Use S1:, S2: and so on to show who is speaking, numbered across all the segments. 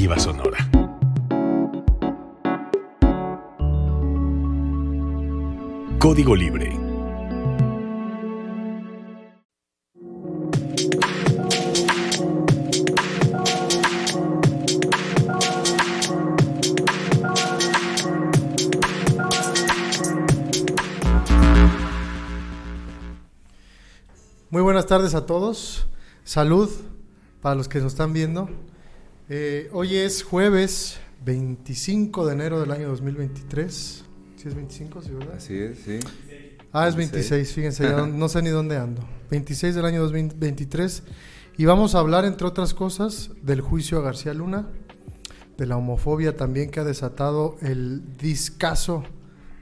S1: Sonora. Código Libre.
S2: Muy buenas tardes a todos. Salud para los que nos están viendo. Eh, hoy es jueves 25 de enero del año 2023. ¿Sí es 25, sí, verdad?
S3: Así es, sí.
S2: Ah, es 26, fíjense, ya no, no sé ni dónde ando. 26 del año 2023. Y vamos a hablar, entre otras cosas, del juicio a García Luna, de la homofobia también que ha desatado el discazo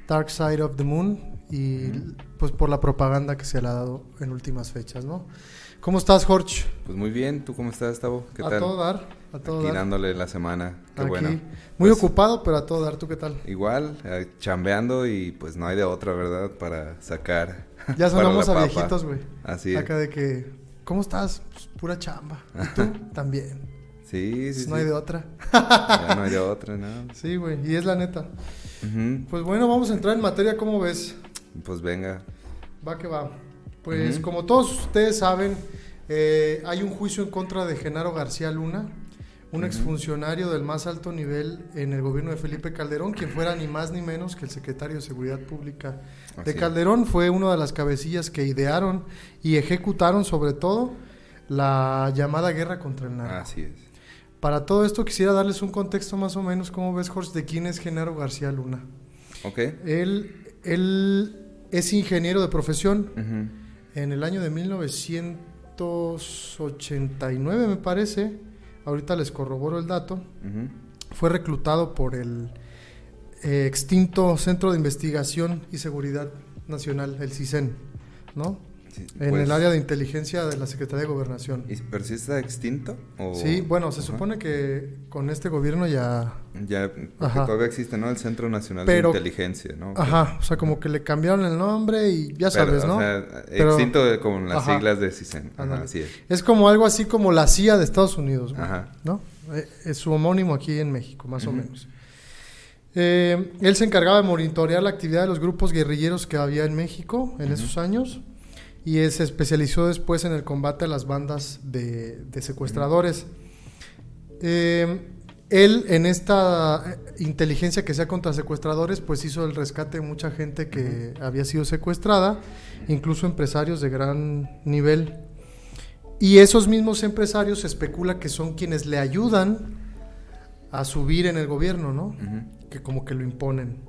S2: Dark Side of the Moon y pues por la propaganda que se le ha dado en últimas fechas, ¿no? ¿Cómo estás, Jorge?
S3: Pues muy bien, ¿tú cómo estás, Tavo? ¿Qué
S2: a
S3: tal?
S2: todo dar, a todo
S3: Aquí
S2: dar.
S3: dándole la semana, qué
S2: Aquí.
S3: bueno.
S2: Muy
S3: Pues,
S2: ocupado, pero a todo dar. ¿Tú qué tal?
S3: Igual, eh, chambeando y pues no hay de otra, ¿verdad? Para sacar.
S2: Ya sonamos a
S3: papa.
S2: viejitos, güey.
S3: Así es.
S2: Acá de que, ¿cómo estás? Pues, pura chamba. ¿Y tú? También.
S3: Sí, sí,
S2: Pues
S3: sí.
S2: no hay de otra.
S3: Ya no hay de otra, ¿no?
S2: Sí, güey, y es la neta. Pues bueno, vamos a entrar en materia, ¿cómo ves?
S3: Pues venga.
S2: Va que va. Pues como todos ustedes saben, eh, hay un juicio en contra de Genaro García Luna, un exfuncionario del más alto nivel en el gobierno de Felipe Calderón, quien fuera ni más ni menos que el secretario de Seguridad Pública
S3: Así
S2: de. Calderón. Fue una de las cabecillas que idearon y ejecutaron sobre todo la llamada guerra contra el narco.
S3: Así es.
S2: Para todo esto quisiera darles un contexto más o menos, ¿cómo ves, Jorge, de quién es Genaro García Luna?
S3: Ok.
S2: Él, él es ingeniero de profesión.
S3: Ujú.
S2: En el año de 1989, me parece, ahorita les corroboro el dato, fue reclutado por el eh, extinto Centro de Investigación y Seguridad Nacional, el CISEN, ¿no?
S3: Sí,
S2: En
S3: pues,
S2: el área de inteligencia de la Secretaría de Gobernación.
S3: ¿y- ¿Pero si está extinto? O...
S2: Sí, bueno, se
S3: Ajá.
S2: supone que con este gobierno ya...
S3: Ya, porque todavía existe, ¿no? El Centro Nacional
S2: Pero-
S3: de Inteligencia, ¿no?
S2: Ajá, o sea, como que le cambiaron el nombre y ya
S3: Pero,
S2: sabes,
S3: o
S2: ¿no?
S3: sea,
S2: Pero-
S3: extinto de- con las
S2: Ajá.
S3: siglas de CISEN. Ajá, así es.
S2: Es como algo así como la CIA de Estados Unidos, güey,
S3: Ajá.
S2: ¿no? Eh, Es su homónimo aquí en México, más o menos. Eh, él se encargaba de monitorear la actividad de los grupos guerrilleros que había en México en esos años y se especializó después en el combate a las bandas de, de secuestradores. Eh, él en esta eh, inteligencia que sea contra secuestradores, pues hizo el rescate de mucha gente que había sido secuestrada, incluso empresarios de gran nivel. Y esos mismos empresarios se especula que son quienes le ayudan a subir en el gobierno, ¿no? Que como que lo imponen.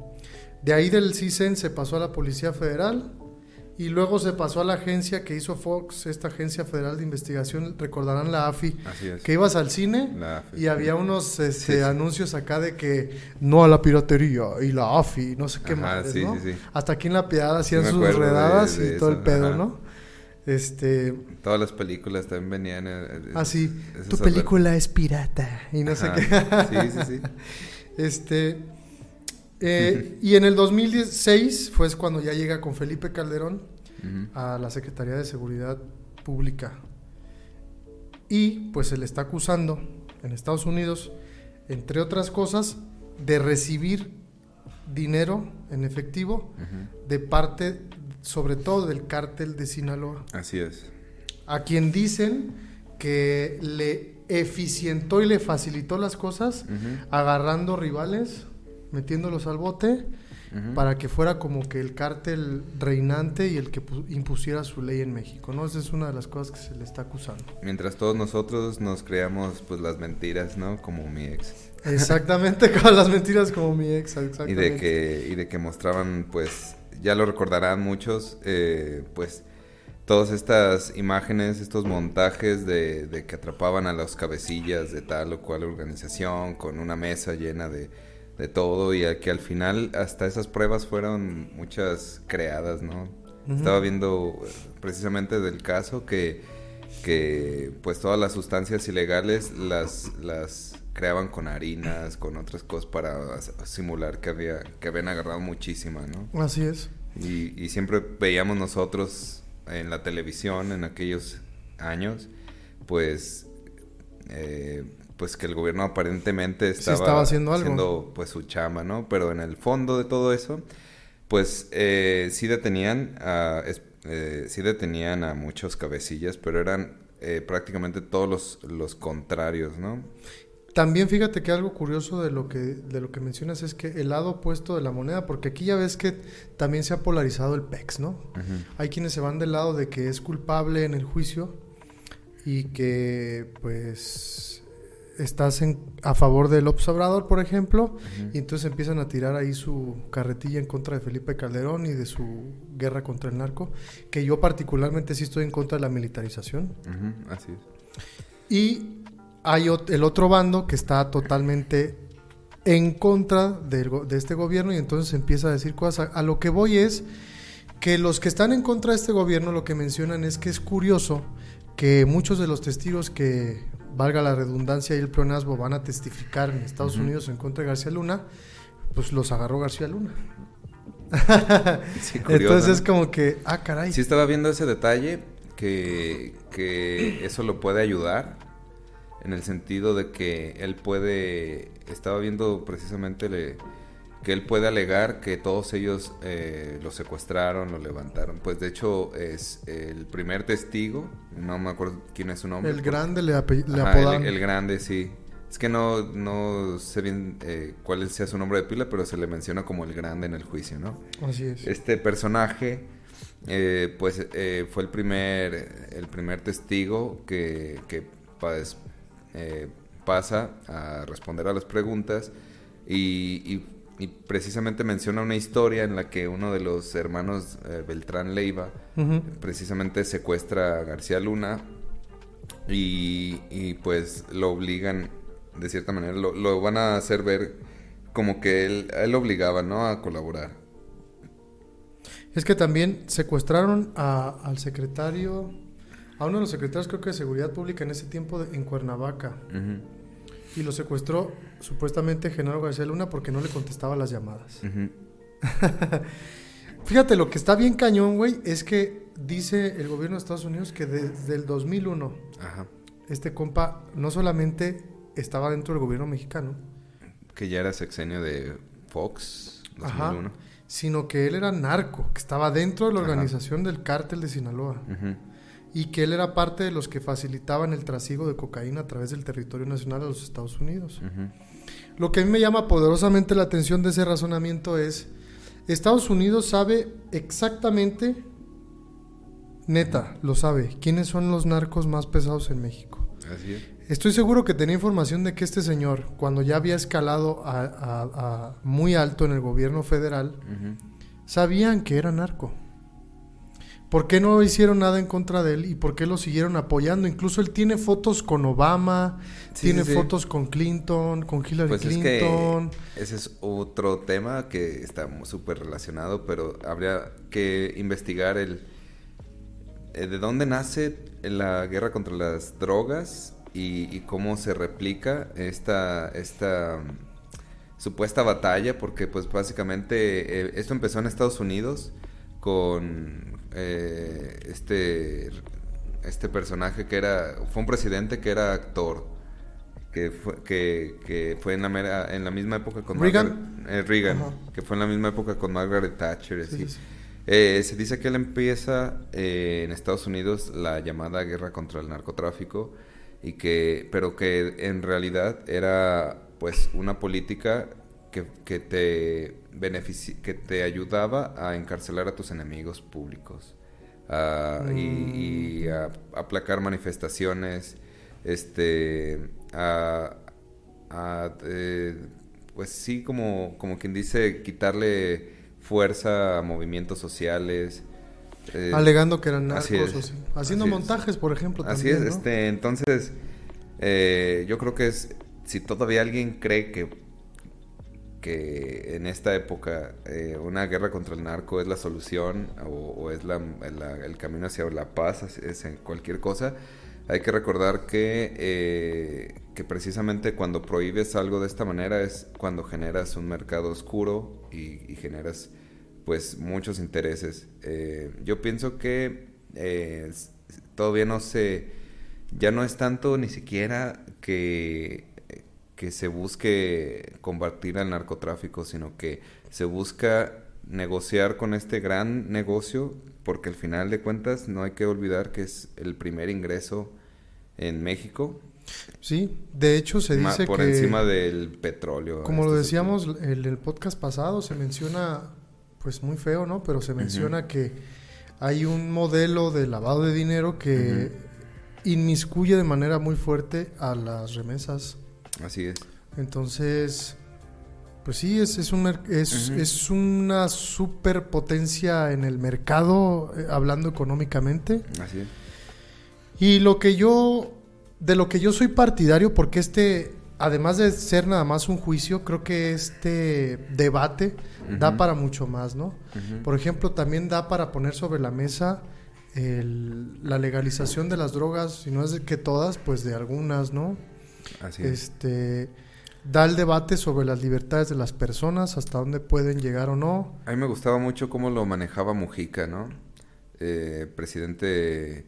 S2: De ahí del CISEN se pasó a la Policía Federal y luego se pasó a la agencia que hizo Fox, esta Agencia Federal de Investigación, recordarán la AFI,
S3: Así es.
S2: que ibas al cine
S3: AFI.
S2: y había unos este,
S3: Sí, sí.
S2: anuncios acá de que no a la piratería y la AFI, no sé qué más,
S3: sí,
S2: ¿no?
S3: sí, sí.
S2: Hasta aquí en la piedad hacían sus
S3: de-
S2: redadas
S3: de
S2: y todo el pedo,
S3: ajá.
S2: ¿no? Este,
S3: Todas las películas también venían. eh, eh,
S2: así,
S3: esas
S2: tu película es pirata y no sé qué.
S3: Sí, sí, sí.
S2: Este, eh, y en el 2016 fue cuando ya llega con Felipe Calderón A la Secretaría de Seguridad Pública. Y pues se le está acusando en Estados Unidos, entre otras cosas, de recibir dinero en efectivo de parte, sobre todo del cártel de Sinaloa,
S3: Así es.
S2: a quien dicen que le eficientó y le facilitó las cosas agarrando rivales, metiéndolos al bote, Para que fuera como que el cártel reinante y el que pu- impusiera su ley en México, ¿no? Esa es una de las cosas que se le está acusando.
S3: Mientras todos nosotros nos creamos pues las mentiras, ¿no? Como mi ex.
S2: Exactamente, con las mentiras como mi ex,
S3: Y
S2: exactamente.
S3: de que, y de que mostraban, pues, ya lo recordarán muchos, eh, pues, todas estas imágenes, estos montajes de, de que atrapaban a los cabecillas de tal o cual organización con una mesa llena de, de todo y a que al final hasta esas pruebas fueron muchas creadas, ¿no? Estaba viendo eh, precisamente del caso que, que pues todas las sustancias ilegales las, las creaban con harinas, con otras cosas para simular que había que habían agarrado muchísima, ¿no?
S2: Así es.
S3: Y, y siempre veíamos nosotros en la televisión en aquellos años, pues, eh, pues que el gobierno aparentemente estaba,
S2: estaba haciendo algo.
S3: pues su chamba, ¿no? Pero en el fondo de todo eso, pues eh, sí detenían a, eh, sí detenían a muchos cabecillas, pero eran eh, prácticamente todos los, los contrarios, ¿no?
S2: También fíjate que algo curioso de lo que, de lo que mencionas es que el lado opuesto de la moneda, porque aquí ya ves que también se ha polarizado el PEX, ¿no? Hay quienes se van del lado de que es culpable en el juicio y que pues estás en, a favor del observador, por ejemplo, y entonces empiezan a tirar ahí su carretilla en contra de Felipe Calderón y de su guerra contra el narco, que yo particularmente sí estoy en contra de la militarización.
S3: así es.
S2: Y hay el otro bando que está totalmente en contra de, de este gobierno y entonces empieza a decir cosas. A, a lo que voy es que los que están en contra de este gobierno lo que mencionan es que es curioso que muchos de los testigos que valga la redundancia, y el pleonasmo van a testificar en Estados Unidos en contra de García Luna, pues los agarró García Luna. Entonces es como que, ah, caray.
S3: Sí estaba viendo ese detalle, que, que eso lo puede ayudar, en el sentido de que él puede, estaba viendo precisamente... Le, que él puede alegar que todos ellos eh, lo secuestraron, lo levantaron. Pues de hecho es el primer testigo, no me acuerdo quién es su nombre.
S2: El grande le, apodan.
S3: El, grande, sí. Es que no, no sé bien eh, cuál sea su nombre de pila, pero se le menciona como el grande en el juicio, ¿no?
S2: Así es.
S3: Este personaje, eh, pues fue el primer, el primer testigo que, que pues, pasa a responder a las preguntas y, y y precisamente menciona una historia en la que uno de los hermanos eh, Beltrán Leiva precisamente secuestra a García Luna y, pues lo obligan, de cierta manera, lo, van a hacer ver como que él, él obligaba, ¿no? A colaborar.
S2: Es que también secuestraron al secretario, a uno de los secretarios creo que de Seguridad Pública en ese tiempo en Cuernavaca y lo secuestró supuestamente Genaro García Luna porque no le contestaba las llamadas. Fíjate, lo que está bien cañón, güey, es que dice el gobierno de Estados Unidos que desde el 2001 este compa no solamente estaba dentro del gobierno mexicano,
S3: que ya era sexenio de Fox, 2001.
S2: sino que él era narco, que estaba dentro de la organización del cártel de Sinaloa y que él era parte de los que facilitaban el trasiego de cocaína a través del territorio nacional a los Estados Unidos. Lo que a mí me llama poderosamente la atención de ese razonamiento es, Estados Unidos sabe exactamente, neta, lo sabe, quiénes son los narcos más pesados en México.
S3: Así es.
S2: Estoy seguro que tenía información de que este señor, cuando ya había escalado a, muy alto en el gobierno federal, sabían que era narco. ¿Por qué no hicieron nada en contra de él y por qué lo siguieron apoyando? Incluso él tiene fotos con Obama, tiene fotos con Clinton, con Hillary pues Clinton.
S3: ese es otro tema que está súper relacionado, pero habría que investigar el eh, de dónde nace la guerra contra las drogas y, cómo se replica esta, esta mm, supuesta batalla, porque pues básicamente eh, esto empezó en Estados Unidos con eh, este, este personaje que era, fue un presidente que era actor, que fue, que, fue en, la en la misma época con
S2: Reagan,
S3: eh, Reagan que fue en la misma época con Margaret Thatcher. Eh, se dice que él empieza en Estados Unidos la llamada guerra contra el narcotráfico y que pero que en realidad era pues una política que, que te que te ayudaba a encarcelar a tus enemigos públicos y, mm. a, aplacar manifestaciones, este, a, eh, pues sí, como, como quien dice, quitarle fuerza a movimientos sociales.
S2: Eh, Alegando que eran narcos, haciendo montajes, por ejemplo.
S3: Así es, este, entonces, eh, yo creo que es, si todavía alguien cree que que en esta época eh, una guerra contra el narco es la solución o, es el camino hacia la paz, es, en cualquier cosa, hay que recordar que, eh, que precisamente cuando prohíbes algo de esta manera es cuando generas un mercado oscuro y, generas pues muchos intereses. Eh, yo pienso que todavía no se, ya no es tanto ni siquiera que que se busque combatir al narcotráfico, sino que se busca negociar con este gran negocio, porque al final de cuentas no hay que olvidar que es el primer ingreso en México.
S2: Sí, de hecho se dice
S3: por encima del petróleo.
S2: Como lo decíamos en el, podcast pasado, se menciona, pues muy feo, ¿no? Pero se menciona que hay un modelo de lavado de dinero que inmiscuye de manera muy fuerte a las remesas.
S3: Así es.
S2: Entonces, pues sí, es, es, un, es, es una superpotencia en el mercado, eh, hablando económicamente.
S3: Así es.
S2: Y lo que yo, de lo que yo soy partidario, porque este, además de ser nada más un juicio, creo que este debate da para mucho más, ¿no? Por ejemplo, también da para poner sobre la mesa la legalización de las drogas, si no es de que todas, pues de algunas, ¿no?
S3: Así es.
S2: Este, da el debate sobre las libertades de las personas, hasta dónde pueden llegar o no.
S3: A mí me gustaba mucho cómo lo manejaba Mujica, ¿no? Eh, presidente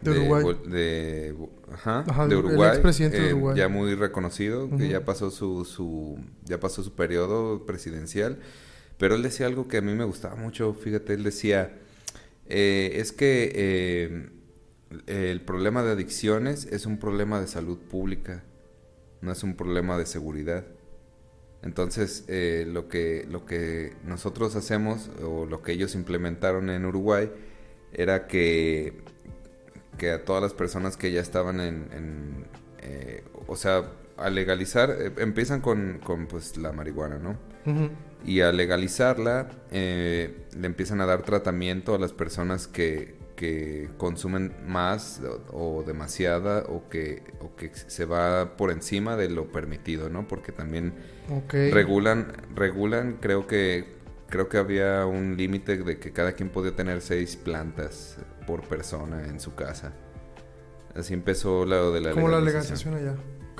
S2: de Uruguay.
S3: De, ajá, de Uruguay.
S2: expresidente de
S3: eh,
S2: Uruguay.
S3: Ya muy reconocido, que ya pasó su, su, ya pasó su periodo presidencial. Pero él decía algo que a mí me gustaba mucho, fíjate, él decía, eh, es que el problema de adicciones es un problema de salud pública no es un problema de seguridad. Entonces, eh, lo, que, lo que nosotros hacemos, o lo que ellos implementaron en Uruguay, era que, que a todas las personas que ya estaban en, eh, o sea, a legalizar, eh, empiezan con, con, pues, la marihuana, ¿no? Y a legalizarla, le empiezan a dar tratamiento a las personas que, que consumen más o, demasiada o que, o que se va por encima de lo permitido, ¿no? Porque también regulan, regulan, creo que creo que había un límite de que cada quien podía tener seis plantas por persona en su casa. Así empezó lo de la
S2: Como la legalización allá.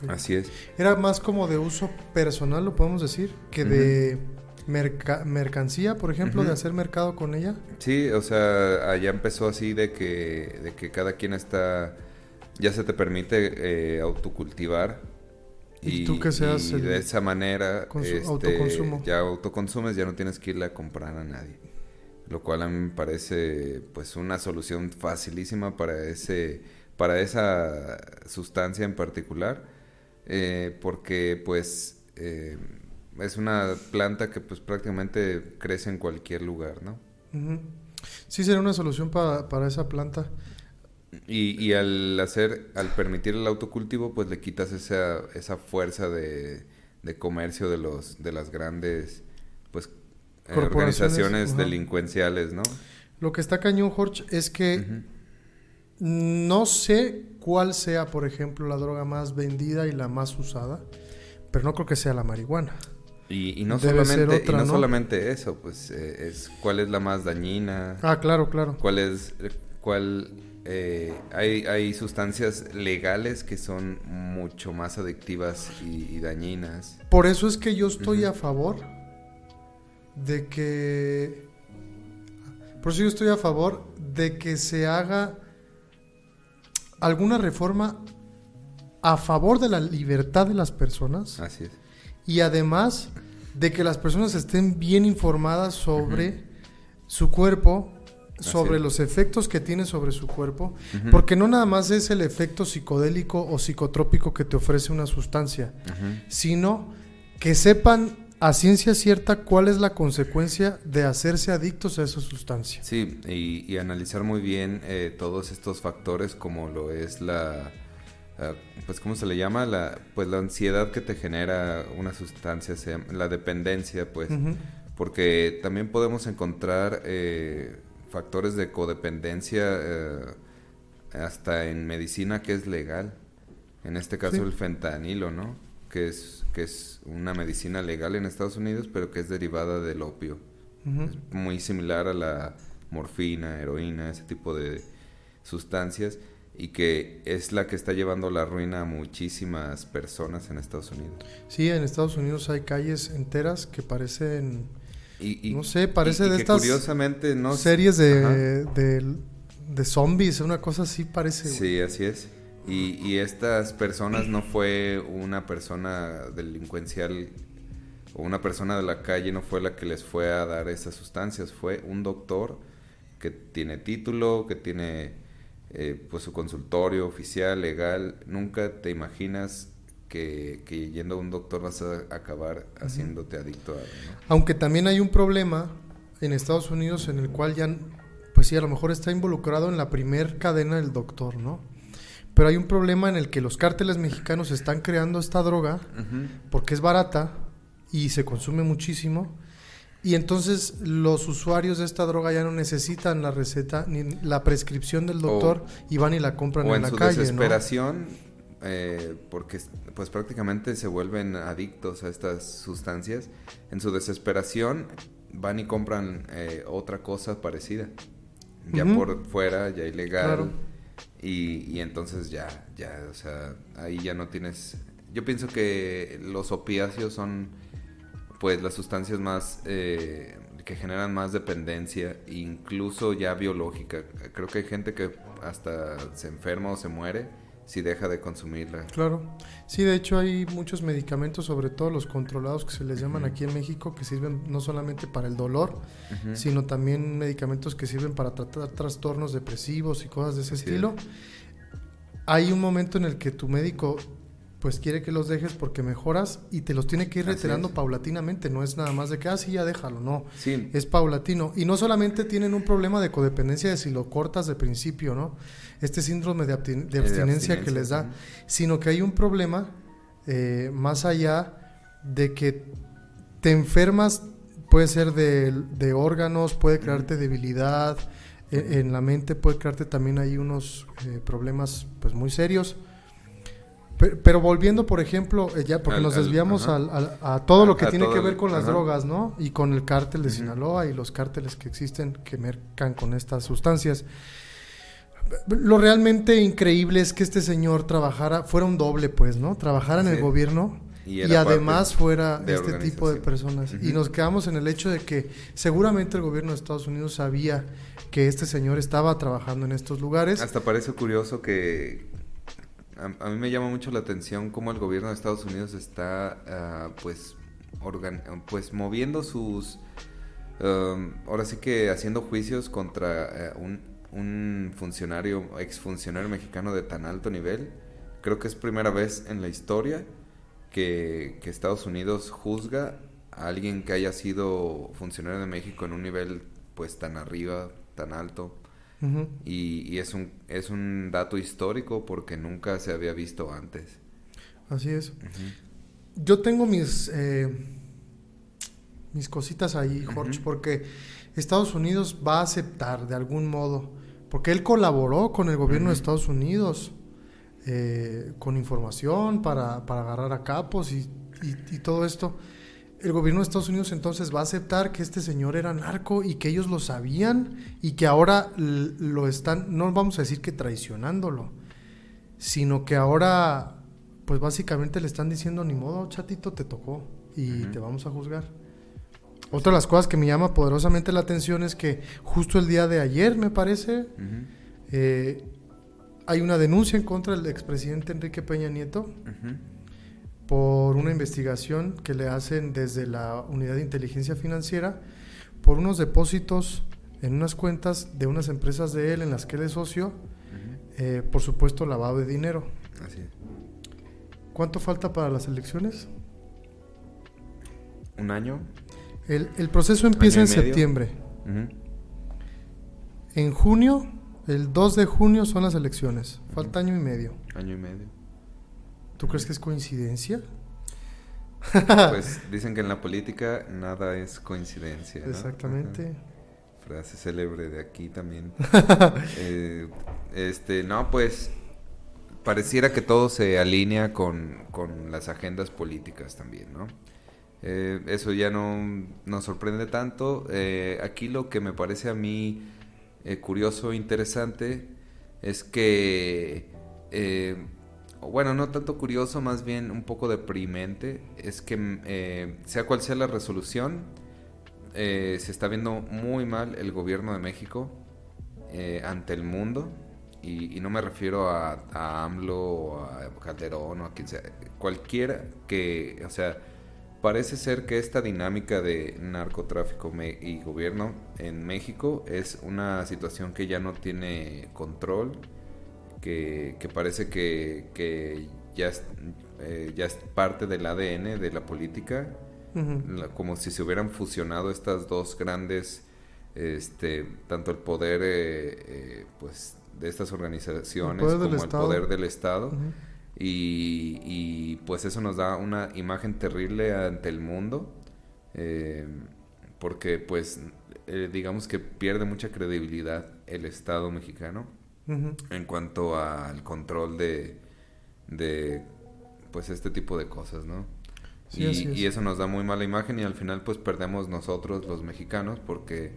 S3: Así es.
S2: Era más como de uso personal, lo podemos decir, que de mercancía, por ejemplo, de hacer mercado con ella.
S3: Sí, o sea, allá empezó así de que, de que cada quien está, ya se te permite eh, autocultivar.
S2: Y, tú que seas
S3: de esa manera
S2: este, autoconsumo.
S3: ya autoconsumes, ya no tienes que irle a comprar a nadie. Lo cual a mí me parece pues una solución facilísima para ese para esa sustancia en particular eh, porque pues eh, es una planta que pues prácticamente crece en cualquier lugar, ¿no?
S2: Sí, sería una solución para, esa planta.
S3: Y, y, al hacer, al permitir el autocultivo, pues le quitas esa, esa fuerza de, de comercio de los, de las grandes, pues, organizaciones delincuenciales, ¿no?
S2: Lo que está cañón, Jorge, es que no sé cuál sea, por ejemplo, la droga más vendida y la más usada, pero no creo que sea la marihuana.
S3: Y, no, solamente, no, solamente eso, pues eh, es cuál es la más dañina.
S2: Ah, claro, claro.
S3: Cuál es, cuál, eh, hay, hay sustancias legales que son mucho más adictivas y, dañinas.
S2: Por eso es que yo estoy a favor de que... Por eso yo estoy a favor de que se haga alguna reforma a favor de la libertad de las personas.
S3: Así es
S2: y además de que las personas estén bien informadas sobre su cuerpo, sobre los efectos que tiene sobre su cuerpo, porque no nada más es el efecto psicodélico o psicotrópico que te ofrece una sustancia, sino que sepan a ciencia cierta cuál es la consecuencia de hacerse adictos a esa sustancia.
S3: Sí, y, analizar muy bien eh, todos estos factores como lo es la Ah, pues cómo se le llama la pues la ansiedad que te genera una sustancia la dependencia pues. Porque también podemos encontrar eh, factores de codependencia eh, hasta en medicina que es legal. En este caso el fentanilo no que es que es una medicina legal en Estados Unidos pero que es derivada del opio. Es muy similar a la morfina heroína ese tipo de sustancias y que es la que está llevando la ruina a muchísimas personas en Estados Unidos.
S2: Sí, en Estados Unidos hay calles enteras que parecen, y, no sé, parece de estas
S3: curiosamente no
S2: series de, de, zombies, una cosa así parece.
S3: Sí, así es. Y, y estas personas no fue una persona delincuencial o una persona de la calle, no fue la que les fue a dar esas sustancias, fue un doctor que tiene título, que tiene eh, pues su consultorio oficial, legal. Nunca te imaginas que, que yendo a un doctor vas a acabar haciéndote adicto a ¿no?
S2: Aunque también hay un problema en Estados Unidos en el cual ya, pues sí, a lo mejor está involucrado en la primer cadena del doctor, ¿no? Pero hay un problema en el que los cárteles mexicanos están creando esta droga porque es barata y se consume muchísimo. Y entonces los usuarios de esta droga ya no necesitan la receta ni la prescripción del doctor y van y la compran
S3: o
S2: en,
S3: en
S2: la
S3: su
S2: calle, ¿no?
S3: desesperación, eh, porque pues prácticamente se vuelven adictos a estas sustancias, en su desesperación van y compran eh, otra cosa parecida, ya por fuera, ya ilegal,
S2: Claro.
S3: y, y entonces ya, ya, o sea, ahí ya no tienes... Yo pienso que los opiáceos son pues las sustancias más eh, que generan más dependencia, incluso ya biológica. Creo que hay gente que hasta se enferma o se muere si deja de consumirla.
S2: Claro. Sí, de hecho hay muchos medicamentos, sobre todo los controlados que se les llaman aquí en México, que sirven no solamente para el dolor, sino también medicamentos que sirven para tratar trastornos depresivos y cosas de ese estilo. Hay un momento en el que tu médico pues quiere que los dejes porque mejoras y te los tiene que ir retirando paulatinamente, no es nada más de que, ah, sí, ya déjalo, no,
S3: Sí,
S2: es paulatino. Y no solamente tienen un problema de codependencia de si lo cortas de principio, ¿no? Este síndrome de, abstin- de
S3: de
S2: abstinencia que les da, sino que hay un problema eh, más allá de que te enfermas, puede ser de, de órganos, puede crearte debilidad, e- en la mente puede crearte también ahí unos eh, problemas pues muy serios. Pe- Pero, volviendo, por ejemplo, eh, ya porque
S3: Al-
S2: nos desviamos
S3: ajá.
S2: al- al- a todo lo que tiene que ver
S3: el-
S2: con las
S3: ajá.
S2: drogas, ¿no? Y con el cártel de. Sinaloa y los cárteles que existen que mercan con estas sustancias. Lo realmente increíble es que este señor trabajara, fuera un doble, pues, ¿no? Trabajara en el gobierno
S3: Y
S2: además fuera este tipo de personas. Y nos quedamos en el hecho de que seguramente el gobierno de Estados Unidos sabía que este señor estaba trabajando en estos lugares.
S3: hasta parece curioso que a, a mí me llama mucho la atención cómo el gobierno de Estados Unidos está ah, pues moviendo sus um, ahora sí que haciendo juicios contra eh, un, un funcionario exfuncionario mexicano de tan alto nivel. Creo que es primera vez en la historia que Estados Unidos juzga a alguien que haya sido funcionario de México en un nivel pues tan arriba tan alto Y, y es un es un dato histórico porque nunca se había visto antes.
S2: Así es. Yo tengo mis eh, mis cositas ahí, Jorge, porque Estados Unidos va a aceptar de algún modo, porque él colaboró con el gobierno de. Estados Unidos eh, con información para, para agarrar a capos y, y- y todo esto. El gobierno de Estados Unidos entonces va a aceptar que este señor era narco y que ellos lo sabían y que ahora lo están, no vamos a decir que traicionándolo, sino que ahora, pues básicamente le están diciendo, ni modo, chatito, te tocó y te vamos a juzgar. Otra de las cosas que me llama poderosamente la atención es que justo el día de ayer, me parece, eh, hay una denuncia en contra del expresidente Enrique Peña Nieto. Por una investigación que le hacen desde la Unidad de Inteligencia Financiera por unos depósitos en unas cuentas de unas empresas de él en las que él es socio, eh, por supuesto lavado de dinero.
S3: Así es.
S2: ¿Cuánto falta para las elecciones?
S3: Un año.
S2: El, el proceso empieza en
S3: medio.
S2: septiembre. En junio, el 2 de junio son las elecciones. Falta año y medio.
S3: Año y medio.
S2: ¿Tú crees que es coincidencia?
S3: Pues dicen que en la política nada es coincidencia. ¿no?
S2: Exactamente.
S3: Ajá. Frase célebre de aquí también. Eh, este, no, pues pareciera que todo se alinea con, con las agendas políticas también, ¿no? Eh, eso ya no nos sorprende tanto. Eh, aquí lo que me parece a mí curioso e interesante es que, bueno, no tanto curioso, más bien un poco deprimente, es que eh, sea cual sea la resolución, eh, se está viendo muy mal el gobierno de México eh, ante el mundo y, no me refiero a, a, AMLO o a Calderón o a quien sea, cualquiera que, o sea, parece ser que esta dinámica de narcotráfico y gobierno en México es una situación que ya no tiene control, que, parece que, ya, es, eh, ya es parte del ADN de la política, como si se hubieran fusionado estas dos grandes, este, tanto el poder eh, eh, pues de estas organizaciones como el poder del Estado. y, pues eso nos da una imagen terrible ante el mundo. porque pues digamos que pierde mucha credibilidad el Estado mexicano en cuanto al control de, de pues este tipo de cosas, ¿no? y, eso nos da muy mala imagen y al final pues perdemos nosotros los mexicanos porque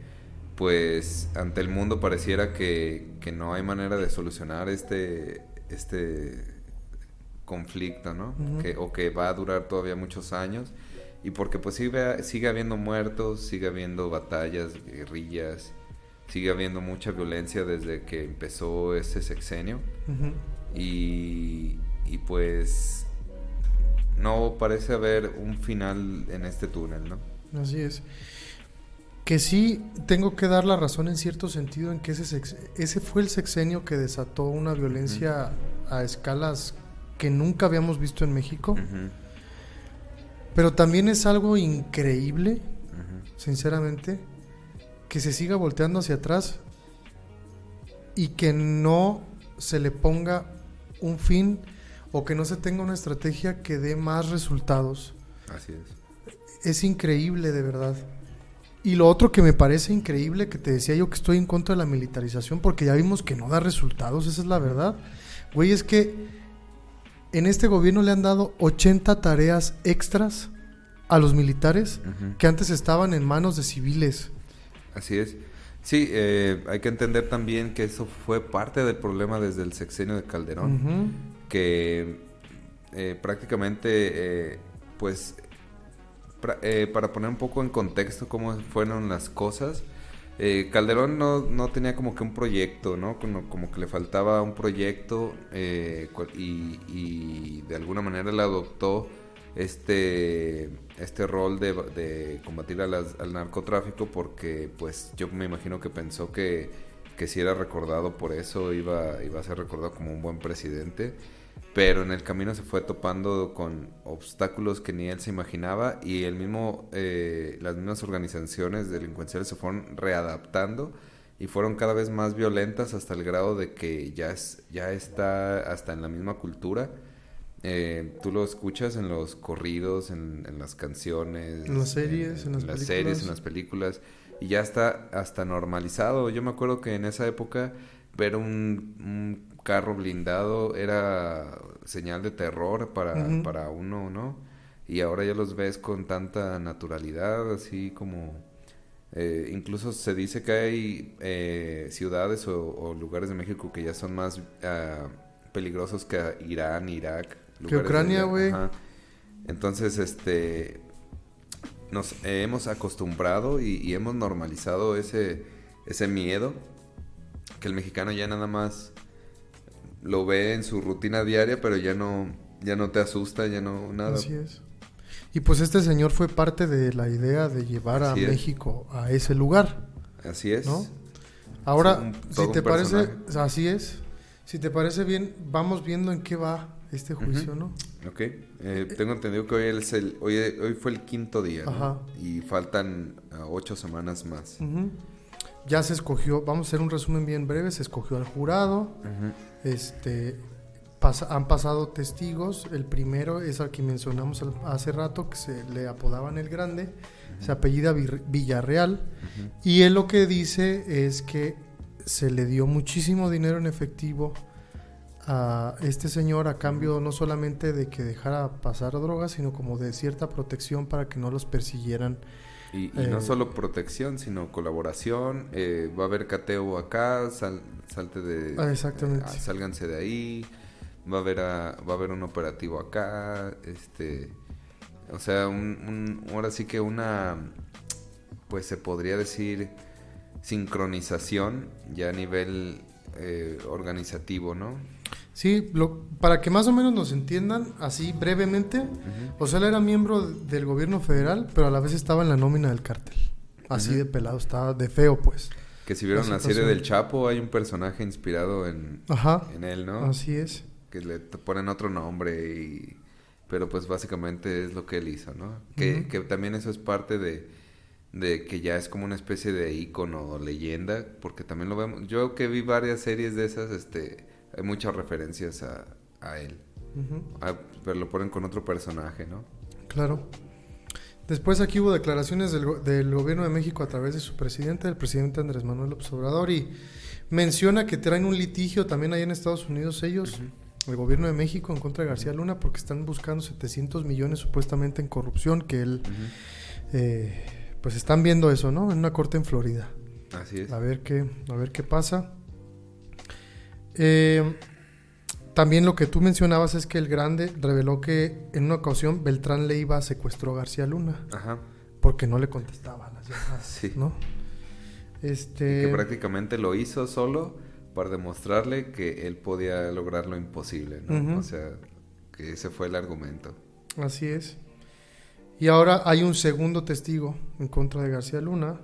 S3: pues ante el mundo pareciera que, que no hay manera de solucionar este, este conflicto, ¿no? que, o que va a durar todavía muchos años y porque pues sigue, sigue habiendo muertos, sigue habiendo batallas, guerrillas, sigue habiendo mucha violencia desde que empezó ese sexenio. y, y, pues no parece haber un final en este túnel, ¿no?
S2: Así es. Que sí tengo que dar la razón en cierto sentido en que ese, ese fue el sexenio que desató una violencia a escalas que nunca habíamos visto en México. Pero también es algo increíble, sinceramente, que se siga volteando hacia atrás y que no se le ponga un fin o que no se tenga una estrategia que dé más resultados.
S3: Así es.
S2: Es increíble, de verdad. Y lo otro que me parece increíble, que te decía yo que estoy en contra de la militarización, porque ya vimos que no da resultados, esa es la verdad. Güey, es que en este gobierno le han dado 80 tareas extras a los militares que antes estaban en manos de civiles.
S3: Así es. Sí, eh, hay que entender también que eso fue parte del problema desde el sexenio de Calderón, que eh, prácticamente, eh, pues, para poner un poco en contexto cómo fueron las cosas, Calderón no, no, tenía como que un proyecto, ¿no? Como, como que le faltaba un proyecto y, y, de alguna manera le adoptó este, este rol de, combatir al narcotráfico porque pues yo me imagino que pensó que, que si era recordado por eso iba, iba a ser recordado como un buen presidente pero en el camino se fue topando con obstáculos que ni él se imaginaba y el mismo eh, las mismas organizaciones delincuenciales se fueron readaptando y fueron cada vez más violentas hasta el grado de que ya es, ya está hasta en la misma cultura eh, tú lo escuchas en los corridos, en, las canciones,
S2: en las series, en, las,
S3: series, en las películas, y ya está hasta normalizado. Yo me acuerdo que en esa época ver un, carro blindado era señal de terror para, para uno, ¿no? Y ahora ya los ves con tanta naturalidad, así como... Eh, incluso se dice que hay eh, ciudades o, lugares de México que ya son más ah, peligrosos que Irán, Irak,
S2: que Ucrania, güey.
S3: Entonces, este, nos hemos acostumbrado y, hemos normalizado ese, ese miedo que el mexicano ya nada más lo ve en su rutina diaria, pero ya no, ya no te asusta, ya no nada.
S2: Así es. Y pues este señor fue parte de la idea de llevar a México a ese lugar.
S3: Así es.
S2: ¿no? Ahora, si te parece, así es. Si te parece bien, vamos viendo en qué va este juicio, ¿no?
S3: Ok. Eh, tengo entendido que hoy, es el, hoy, hoy fue el quinto día y faltan ah, ocho semanas más.
S2: Ya se escogió, vamos a hacer un resumen bien breve, se escogió al jurado, este, han pasado testigos, el primero es al que mencionamos hace rato, que se le apodaban el grande, se apellida Villarreal, y él lo que dice es que se le dio muchísimo dinero en efectivo a este señor a cambio no solamente de que dejara pasar drogas, sino como de cierta protección para que no los persiguieran.
S3: Y, no eh, solo protección, sino colaboración. Eh, va a haber cateo acá, salte de...
S2: Ah, exactamente.
S3: Eh, sálganse de ahí. Va a haber va a haber un operativo acá. Este, o sea, un, ahora sí que una, pues se podría decir sincronización ya a nivel organizativo, ¿no?
S2: Sí, lo, para que más o menos nos entiendan, así brevemente, o sea, él era miembro del gobierno federal, pero a la vez estaba en la nómina del cártel. Así de pelado, estaba de feo, pues.
S3: Que si vieron
S2: La
S3: la, serie del Chapo, hay un personaje inspirado en,
S2: Ajá,
S3: en él, ¿no?
S2: así es.
S3: Que le ponen otro nombre y... Pero pues básicamente es lo que él hizo, ¿no? Que, que también eso es parte de, de que ya es como una especie de ícono o leyenda, porque también lo vemos. Yo que vi varias series de esas, este, hay muchas referencias a, a él. Ah, pero lo ponen con otro personaje, ¿no?
S2: Claro. Después aquí hubo declaraciones del gobierno de México a través de su presidente, el presidente Andrés Manuel López Obrador, y menciona que traen un litigio también ahí en Estados Unidos ellos, el gobierno de México en contra de García Luna, porque están buscando 700 millones supuestamente en corrupción, que él, eh, pues están viendo eso, ¿no? En una corte en Florida.
S3: Así es.
S2: A ver qué, a ver qué pasa. Eh, también lo que tú mencionabas es que el Grande reveló que en una ocasión Beltrán Leiva secuestró a García Luna
S3: Ajá.
S2: porque no le contestaba las llamadas,
S3: Sí.
S2: ¿no? Este,
S3: Que prácticamente lo hizo solo para demostrarle que él podía lograr lo imposible, ¿no? O sea, que ese fue el argumento.
S2: así es. Y ahora hay un segundo testigo en contra de García Luna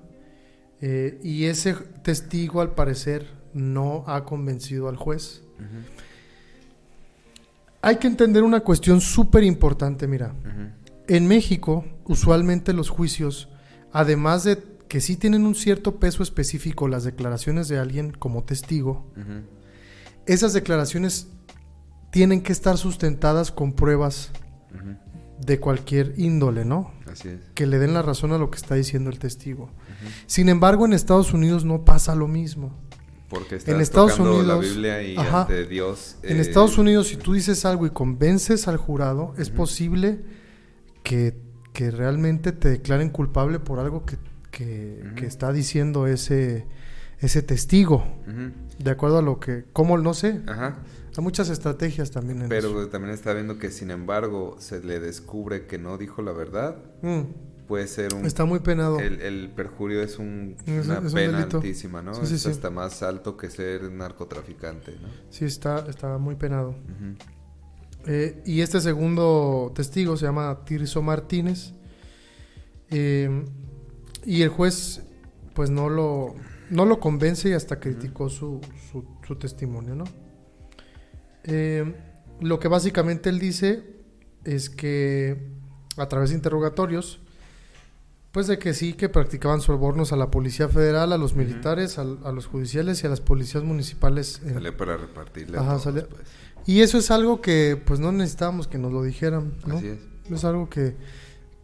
S2: eh, y ese testigo al parecer no ha convencido al juez. Hay que entender una cuestión súper importante, mira. En México, usualmente los juicios, además de que sí tienen un cierto peso específico las declaraciones de alguien como testigo, esas declaraciones tienen que estar sustentadas con pruebas de cualquier índole, ¿no?
S3: Así es.
S2: Que le den la razón a lo que está diciendo el testigo. Sin embargo, en Estados Unidos no pasa lo mismo.
S3: Porque estás
S2: En Estados
S3: tocando la
S2: Unidos-
S3: Biblia y
S2: Ajá.
S3: ante Dios.
S2: En
S3: eh,
S2: Estados Unidos, si tú dices algo y convences al jurado, es posible que, que realmente te declaren culpable por algo que, que- está diciendo ese, ese testigo. De acuerdo a lo que... ¿Cómo? No sé.
S3: Ajá.
S2: Hay muchas estrategias también en eso.
S3: Pero también está viendo que, sin embargo, se le descubre que no dijo la verdad.
S2: Mm,
S3: Puede ser un.
S2: está muy penado.
S3: El, el perjurio es, un,
S2: Es-
S3: una
S2: es
S3: pena altísima, ¿no?
S2: Sí, sí,
S3: es
S2: sí.
S3: hasta más alto que ser narcotraficante, ¿no?
S2: Sí, está, está muy penado. Eh, y este segundo testigo se llama Tirso Martínez. Eh, y el juez, pues no lo, no lo convence y hasta criticó su, su- su testimonio, ¿no? Eh, lo que básicamente él dice es que a través de interrogatorios, pues de que sí, que practicaban sobornos a la Policía Federal, a los militares, al- a, los judiciales y a las policías municipales. en-
S3: Sale para repartirle a
S2: Ajá,
S3: todos,
S2: sale-
S3: pues.
S2: y eso es algo que pues no necesitábamos que nos lo dijeran, ¿no?
S3: Así es.
S2: Es algo que,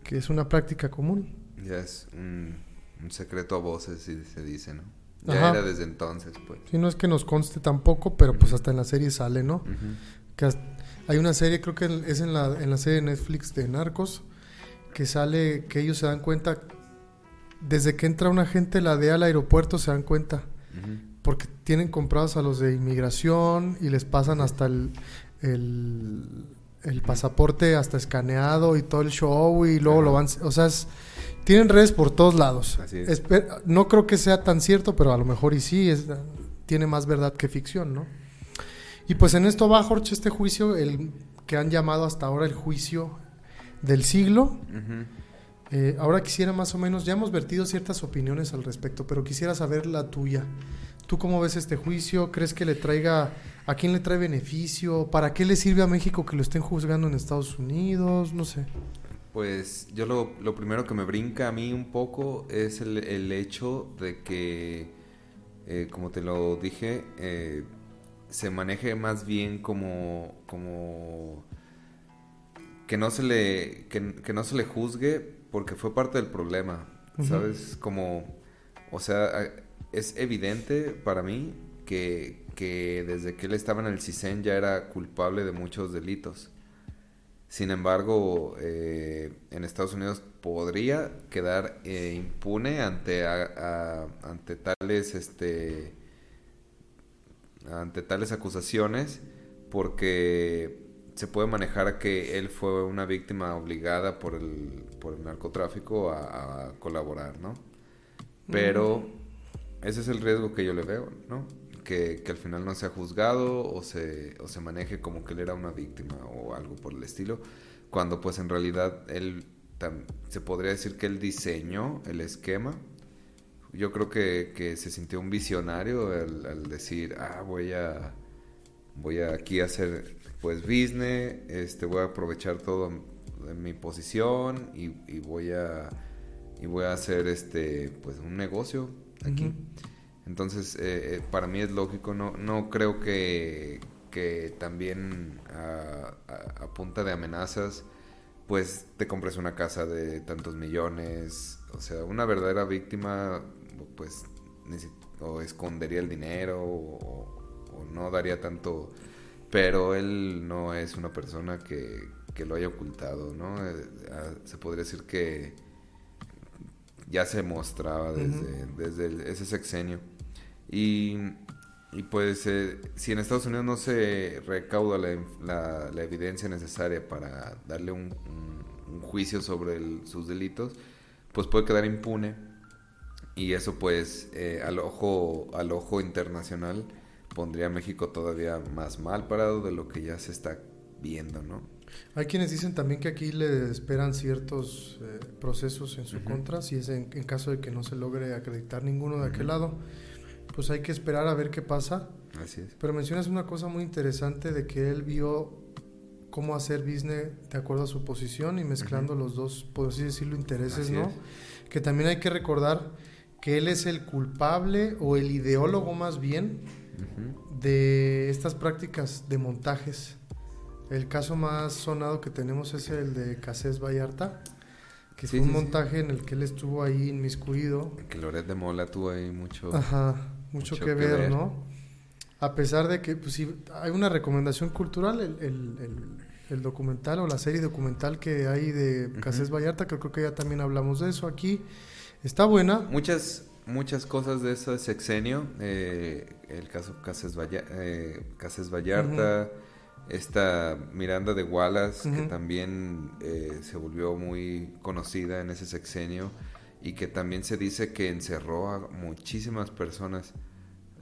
S2: que es una práctica común.
S3: Ya es un, un secreto a voces, si se dice, ¿no? Ya
S2: Ajá.
S3: era desde entonces, pues.
S2: Si no es que nos conste tampoco, pero pues hasta en la serie sale, ¿no?
S3: Ujú.
S2: Que hasta- hay una serie, creo que es en la, en la serie de Netflix de Narcos, que sale que ellos se dan cuenta, desde que entra una gente la DEA al aeropuerto se dan cuenta, porque tienen comprados a los de inmigración y les pasan hasta el, el, el pasaporte hasta escaneado y todo el show y luego lo van, o sea, es- tienen redes por todos lados.
S3: Así es.
S2: Espe- no creo que sea tan cierto, pero a lo mejor y sí, es, tiene más verdad que ficción, ¿no? Y pues en esto va, Jorge, este juicio, el que han llamado hasta ahora el juicio del siglo. Eh, ahora quisiera más o menos, ya hemos vertido ciertas opiniones al respecto, pero quisiera saber la tuya. ¿Tú cómo ves este juicio? ¿Crees que le traiga, a quién le trae beneficio? ¿Para qué le sirve a México que lo estén juzgando en Estados Unidos? No sé.
S3: Pues yo lo, lo primero que me brinca a mí un poco es el, el hecho de que, eh, como te lo dije, eh, se maneje más bien como, como que no se le que, que no se le juzgue porque fue parte del problema. ¿sabes? Como, o sea, es evidente para mí que, que desde que él estaba en el CISEN ya era culpable de muchos delitos. Sin embargo, eh, en Estados Unidos podría quedar eh, impune ante, a- a- ante tales este ante tales acusaciones porque se puede manejar que él fue una víctima obligada por el, por el narcotráfico a, a colaborar, ¿no? Pero ese es el riesgo que yo le veo, ¿no? que, que, al final no sea juzgado o se, o se maneje como que él era una víctima o algo por el estilo, cuando pues en realidad él se podría decir que él diseñó el esquema. Yo creo que, que se sintió un visionario al, decir, ah, voy a, voy a aquí hacer pues business, este, voy a aprovechar todo en mi posición y, y voy a y voy a hacer este pues un negocio aquí. Entonces, eh, eh, para mí es lógico, no, no creo que, que también a, punta de amenazas, pues te compres una casa de tantos millones. O sea, una verdadera víctima, pues, o escondería el dinero o, no daría tanto. Pero él no es una persona que, que lo haya ocultado, ¿no? Eh, se podría decir que ya se mostraba desde, desde ese sexenio. Y, y pues eh, si en Estados Unidos no se recauda la, la, evidencia necesaria para darle un, juicio sobre sus delitos, pues puede quedar impune. Y eso pues eh, al, ojo, al ojo internacional pondría a México todavía más mal parado de lo que ya se está viendo, ¿no?
S2: Hay quienes dicen también que aquí le esperan ciertos eh, procesos en su contra, si es en, caso de que no se logre acreditar ninguno de aquel lado, pues hay que esperar a ver qué pasa.
S3: Así es.
S2: Pero mencionas una cosa muy interesante de que él vio cómo hacer business de acuerdo a su posición y mezclando los dos, por así decirlo, intereses, ¿no? Que también hay que recordar que él es el culpable o el ideólogo más bien de estas prácticas de montajes el caso más sonado que tenemos es el de Casés Vallarta, que es un montaje en el que él estuvo ahí inmiscuido.
S3: Que Loret de Mola tuvo ahí mucho,
S2: Ajá, mucho, que, ver, ¿no? A pesar de que pues, sí, hay una recomendación cultural, el, documental o la serie documental que hay de Casés Vallarta, que creo que ya también hablamos de eso aquí. Está buena.
S3: Muchas, muchas cosas de ese sexenio, eh, el caso Casés, eh, Vallarta esta Miranda de Wallace, que también eh, se volvió muy conocida en ese sexenio y que también se dice que encerró a muchísimas personas,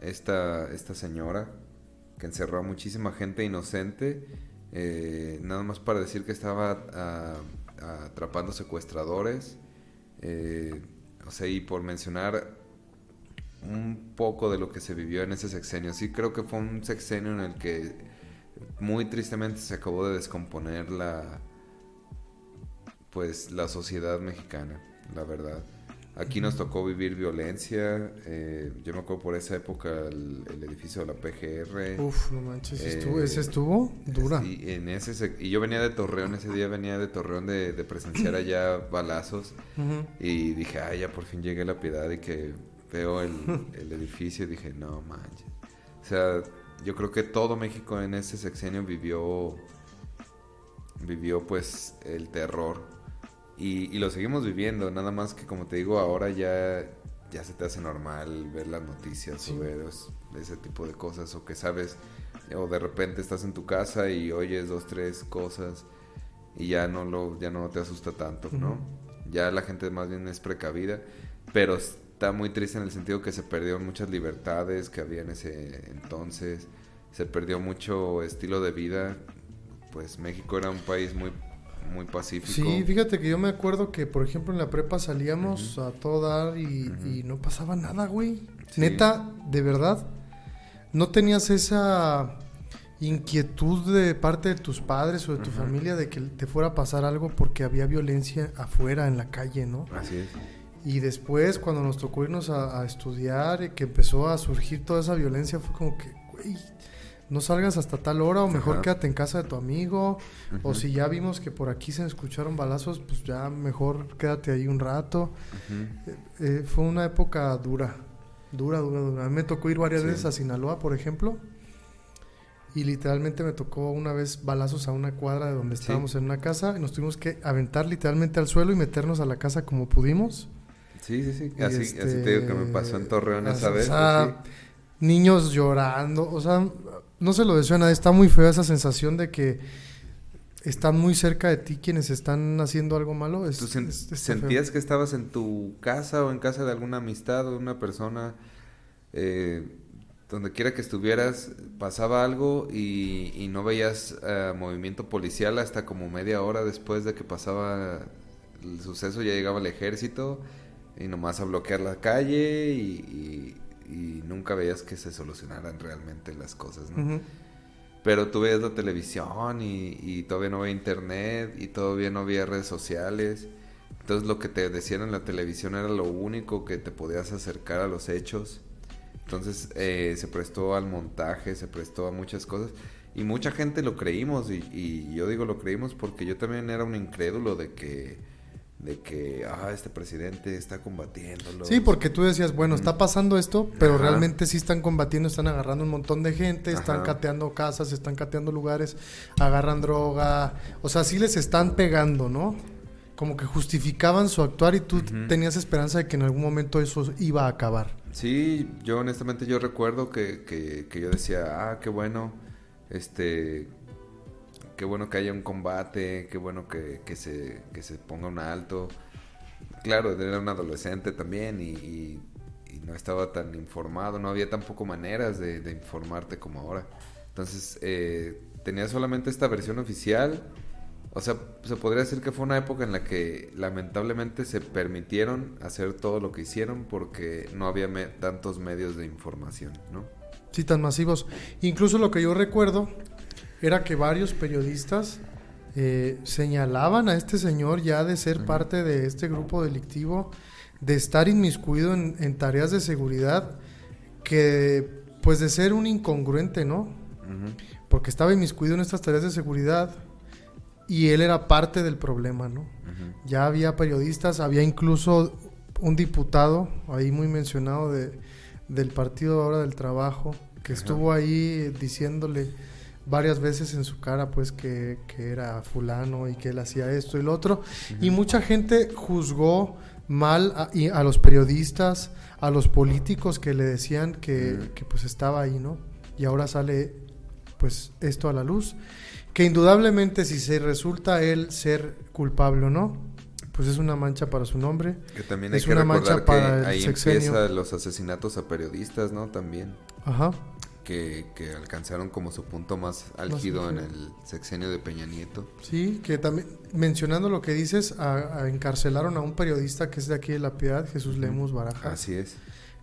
S3: esta, esta señora, que encerró a muchísima gente inocente, eh, nada más para decir que estaba atrapando secuestradores, eh, o sea, y por mencionar un poco de lo que se vivió en ese sexenio, sí creo que fue un sexenio en el que muy tristemente se acabó de descomponer la pues la sociedad mexicana, la verdad. Aquí nos tocó vivir violencia. Eh, yo me acuerdo por esa época el, edificio de la PGR.
S2: Uf, no manches, estuvo, ese estuvo dura.
S3: Y, en ese, y yo venía de Torreón, ese día venía de Torreón de, presenciar allá balazos. Y dije, ay, ya por fin llegué a la piedad y que veo el, el edificio y dije, no manches. O sea, yo creo que todo México en ese sexenio vivió vivió pues el terror. Y, lo seguimos viviendo nada más que como te digo ahora ya ya se te hace normal ver las noticias o ver ese tipo de cosas o que sabes o de repente estás en tu casa y oyes dos tres cosas y ya no lo ya no te asusta tanto no ya la gente más bien es precavida pero está muy triste en el sentido que se perdieron muchas libertades que había en ese entonces, se perdió mucho estilo de vida, pues México era un país muy muy pacífico.
S2: Sí, fíjate que yo me acuerdo que, por ejemplo, en la prepa salíamos a todo dar y, no pasaba nada, güey. Neta, de verdad, no tenías esa inquietud de parte de tus padres o de tu familia de que te fuera a pasar algo porque había violencia afuera en la calle, ¿no?
S3: Así es.
S2: Y después, cuando nos tocó irnos a, estudiar y que empezó a surgir toda esa violencia, fue como que, güey, no salgas hasta tal hora o mejor quédate en casa de tu amigo. O si ya vimos que por aquí se escucharon balazos, pues ya mejor quédate ahí un rato. Eh, eh, fue una época dura, dura, dura, dura. A mí me tocó ir varias veces a Sinaloa, por ejemplo. Y literalmente me tocó una vez balazos a una cuadra de donde estábamos en una casa y nos tuvimos que aventar literalmente al suelo y meternos a la casa como pudimos.
S3: Sí, sí, sí. Así, así te digo que me pasó en Torreón esa vez.
S2: niños llorando. O sea, no se lo deseo a nadie. Está muy fea esa sensación de que están muy cerca de ti quienes están haciendo algo malo.
S3: ¿Tú sentías que estabas en tu casa o en casa de alguna amistad o de una persona? Eh, donde quiera que estuvieras, pasaba algo y, y no veías eh, movimiento policial hasta como media hora después de que pasaba el suceso, ya llegaba el ejército y nomás a bloquear la calle y, y- y nunca veías que se solucionaran realmente las cosas, ¿no? Pero tú veías la televisión y, y todavía no había internet y todavía no había redes sociales. Entonces lo que te decían en la televisión era lo único que te podías acercar a los hechos. Entonces eh, se prestó al montaje, se prestó a muchas cosas. Y mucha gente lo creímos. Y, y yo digo lo creímos porque yo también era un incrédulo de que, de que ah, este presidente está combatiéndolo.
S2: Sí, porque tú decías, bueno, está pasando esto, pero
S3: Ajá.
S2: realmente sí están combatiendo, están agarrando un montón de gente, están
S3: Ajá.
S2: cateando casas, están cateando lugares, agarran droga, o sea, sí les están pegando, ¿no? Como que justificaban su actuar y tú tenías esperanza de que en algún momento eso iba a acabar.
S3: Sí, yo honestamente yo recuerdo que, que, que yo decía, ah, qué bueno, este, qué bueno que haya un combate, qué bueno que, que se, que se ponga un alto. Claro, era un adolescente también y, y- y no estaba tan informado, no había tampoco maneras de, de informarte como ahora. Entonces, eh, tenía solamente esta versión oficial. O sea, se podría decir que fue una época en la que lamentablemente se permitieron hacer todo lo que hicieron porque no había me- tantos medios de información, ¿no?
S2: Sí, tan masivos. Incluso lo que yo recuerdo era que varios periodistas eh, señalaban a este señor ya de ser parte de este grupo delictivo, de estar inmiscuido en, en tareas de seguridad, que pues de ser un incongruente, ¿no? Porque estaba inmiscuido en estas tareas de seguridad y él era parte del problema, ¿no? Ya había periodistas, había incluso un diputado ahí muy mencionado de, del Partido ahora del Trabajo, que estuvo ahí diciéndole varias veces en su cara pues que, que era fulano y que él hacía esto y lo otro. Y mucha gente juzgó mal a, y a los periodistas, a los políticos que le decían que, que, pues estaba ahí, ¿no? Y ahora sale pues esto a la luz. Que indudablemente si se resulta él ser culpable o no, pues es una mancha para su nombre.
S3: Que también hay
S2: Es
S3: que
S2: una
S3: recordar
S2: mancha
S3: que
S2: para el
S3: ahí
S2: sexenio.
S3: empiezan los asesinatos a periodistas, ¿no? También.
S2: Ajá.
S3: Que, que alcanzaron como su punto más álgido en el sexenio de Peña Nieto.
S2: Sí, que también, mencionando lo que dices, a- a encarcelaron a un periodista que es de aquí de La Piedad, Jesús Lemus Baraja,
S3: Así es.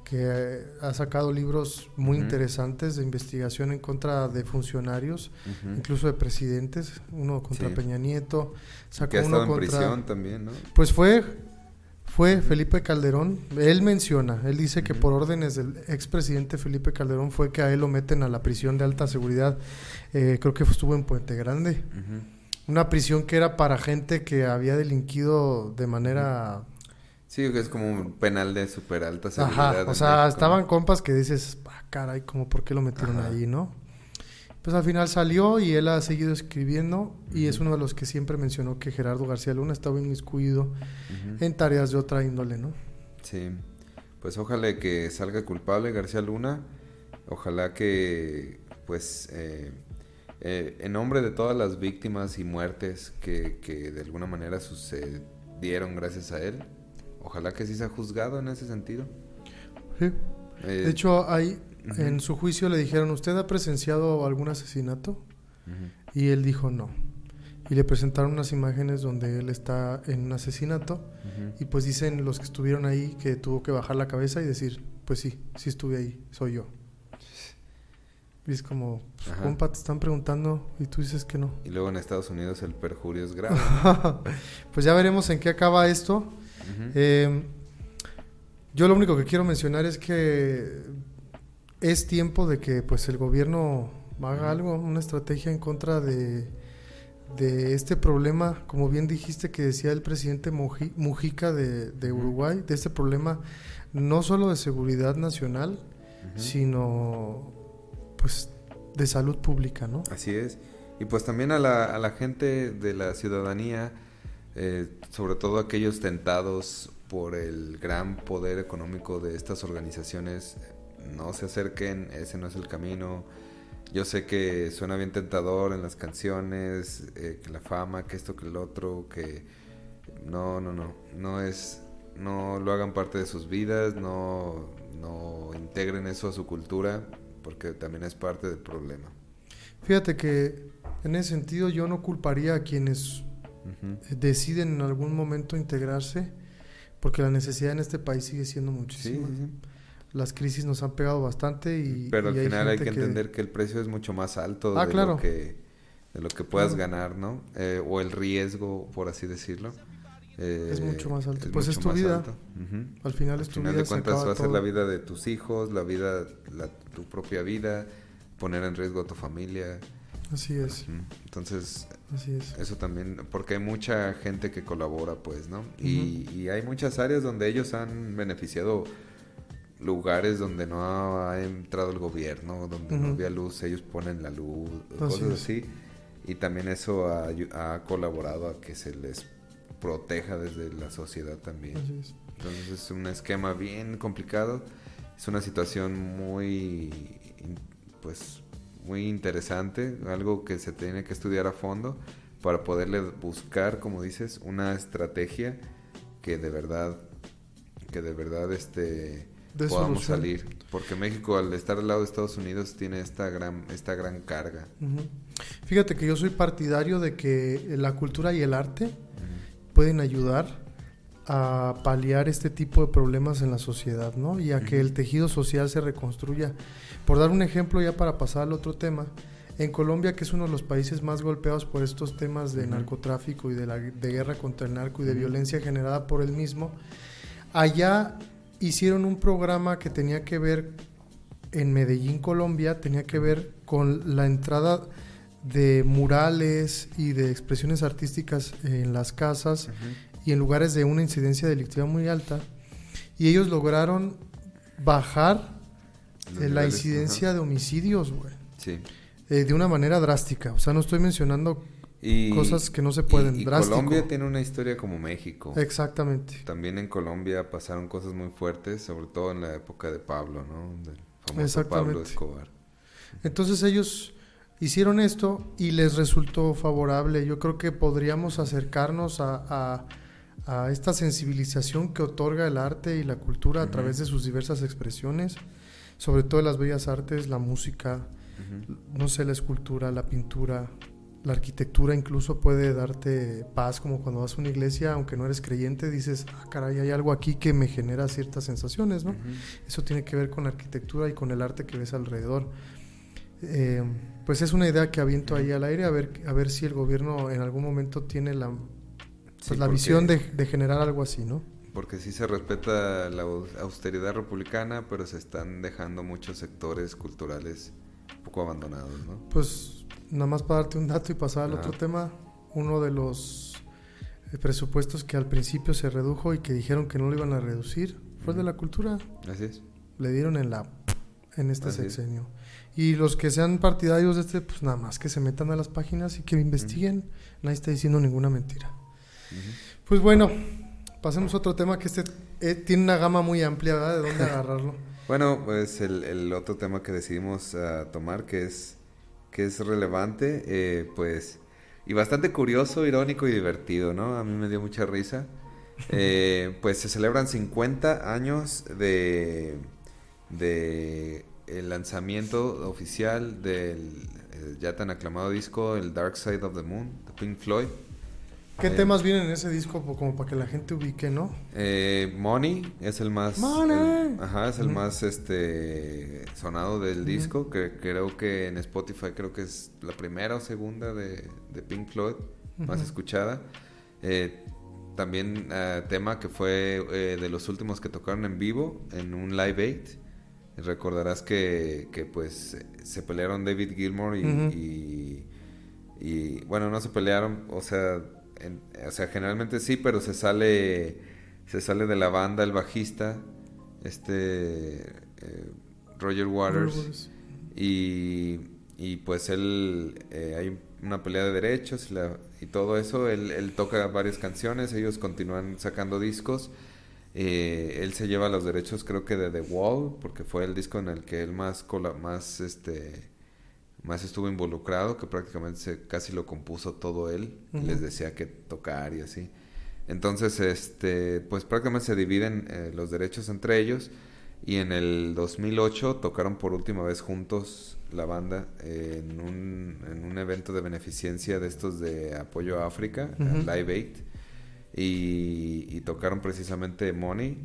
S2: que ha sacado libros muy interesantes de investigación en contra de funcionarios, incluso de presidentes, uno contra
S3: Sí.
S2: Peña Nieto, sacó
S3: Que ha
S2: uno
S3: en
S2: contra...
S3: prisión también, ¿no?
S2: Pues fue, fue Felipe Calderón. Él menciona, él dice que por órdenes del expresidente Felipe Calderón fue que a él lo meten a la prisión de alta seguridad. Eh, creo que estuvo en Puente Grande. Una prisión que era para gente que había delinquido de manera...
S3: Sí, que es como un penal de súper alta seguridad.
S2: Ajá, o sea, estaban compas que dices, ah, caray, como por qué lo metieron
S3: Ajá.
S2: ahí, ¿no? Pues al final salió y él ha seguido escribiendo y es uno de los que siempre mencionó que Gerardo García Luna estaba inmiscuido
S3: Ujú.
S2: en tareas de otra índole, ¿no?
S3: Sí, pues ojalá que salga culpable García Luna. Ojalá que, pues, eh, eh, en nombre de todas las víctimas y muertes que, que de alguna manera sucedieron gracias a él, ojalá que sí sea juzgado en ese sentido.
S2: Sí.
S3: Eh,
S2: De hecho, en su juicio le dijeron, ¿usted ha presenciado algún asesinato? Y él dijo no. Y le presentaron unas imágenes donde él está en un asesinato y pues dicen los que estuvieron ahí que tuvo que bajar la cabeza y decir, pues sí, sí estuve ahí, soy yo. Y es como, pues, compa, te están preguntando y tú dices que no.
S3: Y luego en Estados Unidos el perjurio es grave.
S2: pues ya veremos en qué acaba esto. Eh, yo lo único que quiero mencionar es que es tiempo de que pues el gobierno haga algo, una estrategia en contra de, de este problema, como bien dijiste que decía el presidente Muji- Mujica de. Uruguay, de este problema no solo de seguridad nacional, sino pues de salud pública, ¿no?
S3: Así es. Y pues también a la, a la gente de la ciudadanía, eh, sobre todo aquellos tentados por el gran poder económico de estas organizaciones, no se acerquen, ese no es el camino. Yo sé que suena bien tentador en las canciones, eh, que la fama, que esto, que el otro, que no, no, no, no es, no lo hagan parte de sus vidas, no, no integren eso a su cultura, porque también es parte del problema.
S2: Fíjate que en ese sentido yo no culparía a quienes eh, deciden en algún momento integrarse, porque la necesidad en este país sigue siendo muchísima.
S3: sí, sí.
S2: Las crisis nos han pegado bastante y...
S3: Pero
S2: y
S3: al final hay
S2: gente
S3: que entender que el precio es mucho más alto
S2: Ah,
S3: de,
S2: claro.
S3: lo que, de lo que puedas
S2: Claro.
S3: ganar, ¿no? Eh, o el riesgo, por así decirlo. Eh,
S2: Es mucho más alto. Pues es tu vida.
S3: alto. Ujú.
S2: Al final
S3: Al
S2: es tu
S3: final
S2: vida,
S3: de cuentas va a ser la vida de tus hijos, la vida, la- tu propia vida, poner en riesgo a tu familia.
S2: Así es.
S3: Entonces,
S2: así es.
S3: eso también, porque hay mucha gente que colabora, pues, ¿no? y, y hay muchas áreas donde ellos han beneficiado lugares donde no ha entrado el gobierno, donde no
S2: Ujú.
S3: había luz, ellos ponen la luz, cosas así. Y también eso ha, ha colaborado a que se les proteja desde la sociedad también.
S2: Es.
S3: Entonces es un esquema bien complicado, es una situación muy, pues, muy interesante, algo que se tiene que estudiar a fondo para poderle buscar, como dices, una estrategia que de verdad, que de verdad, este,
S2: De
S3: podamos
S2: solución.
S3: salir, porque México al estar al lado de Estados Unidos tiene esta gran, esta gran carga.
S2: Ujú. Fíjate que yo soy partidario de que la cultura y el arte pueden ayudar a paliar este tipo de problemas en la sociedad, ¿no? Y a que
S3: Ujú.
S2: el tejido social se reconstruya. Por dar un ejemplo ya para pasar al otro tema, en Colombia, que es uno de los países más golpeados por estos temas de
S3: Ujú.
S2: narcotráfico y de la de guerra contra el narco y de
S3: Ujú.
S2: violencia generada por el mismo, allá hicieron un programa que tenía que ver en Medellín, Colombia, tenía que ver con la entrada de murales y de expresiones artísticas en las casas y en lugares de una incidencia delictiva muy alta. Y ellos lograron bajar eh, la incidencia de homicidios, güey.
S3: Sí.
S2: Eh, de una manera drástica. O sea, no estoy mencionando
S3: Y,
S2: cosas que no se pueden.
S3: y-. Colombia tiene una historia como México.
S2: Exactamente.
S3: También en Colombia pasaron cosas muy fuertes, sobre todo en la época de Pablo, ¿no? Del famoso. Pablo Escobar.
S2: Entonces ellos hicieron esto y les resultó favorable. Yo creo que podríamos acercarnos a, a- a esta sensibilización que otorga el arte y la cultura a través de sus diversas expresiones, sobre todo las bellas artes, la música, no sé, la escultura, la pintura, la arquitectura incluso puede darte paz, como cuando vas a una iglesia, aunque no eres creyente, dices, ah, caray, hay algo aquí que me genera ciertas sensaciones, ¿no? Eso tiene que ver con la arquitectura y con el arte que ves alrededor. Eh, pues es una idea que aviento ahí al aire a ver, a ver si el gobierno en algún momento tiene la, pues,
S3: Sí,
S2: la visión de, de generar algo así, ¿no?
S3: Porque sí se respeta la au- austeridad republicana, pero se están dejando muchos sectores culturales un poco abandonados, ¿no?
S2: Pues nada más para darte un dato y pasar al
S3: Ajá.
S2: otro tema, uno de los eh, presupuestos que al principio se redujo y que dijeron que no lo iban a reducir fue el de la cultura.
S3: Así es.
S2: Le dieron en la en este
S3: Así es.
S2: sexenio. Y los que sean partidarios de este, pues nada más que se metan a las páginas y que investiguen. Nadie está diciendo ninguna mentira. Pues bueno, pasemos a otro tema que este eh, tiene una gama muy amplia, ¿verdad? De dónde agarrarlo.
S3: Bueno, pues el, el otro tema que decidimos ah, tomar, que es, que es relevante, eh, pues, y bastante curioso, irónico y divertido, ¿no? A mí me dio mucha risa. Eh, pues se celebran 50 años de, de el lanzamiento oficial del eh, ya tan aclamado disco, el Dark Side of the Moon, de Pink Floyd.
S2: ¿Qué
S3: Eh,
S2: temas vienen en ese disco como para que la gente ubique, no?
S3: Eh, Money es el más
S2: Money.
S3: el- ajá, es el más este sonado del disco, que creo que en Spotify creo que es la primera o segunda de, de Pink Floyd más escuchada. Eh, también eh, tema que fue eh, de los últimos que tocaron en vivo en un Live 8. Recordarás que, que pues se pelearon David Gilmour y, y, bueno, no se pelearon, o sea, en- o sea, generalmente sí, pero se sale se sale de la banda el bajista, este eh, Roger Waters. Y, y pues él, eh, hay una pelea de derechos y, la- y todo eso, él, él toca varias canciones, ellos continúan sacando discos. Eh, él se lleva los derechos creo que de The Wall, porque fue el disco en el que él más, cola- más, este, más estuvo involucrado, que prácticamente se, casi lo compuso todo él, y
S2: Ujú.
S3: les decía que tocar y así. Entonces, este, pues prácticamente se dividen eh, los derechos entre ellos. Y en el 2008 tocaron por última vez juntos la banda en un, en un evento de beneficencia de estos de apoyo a África, Live 8. Y, y, tocaron precisamente Money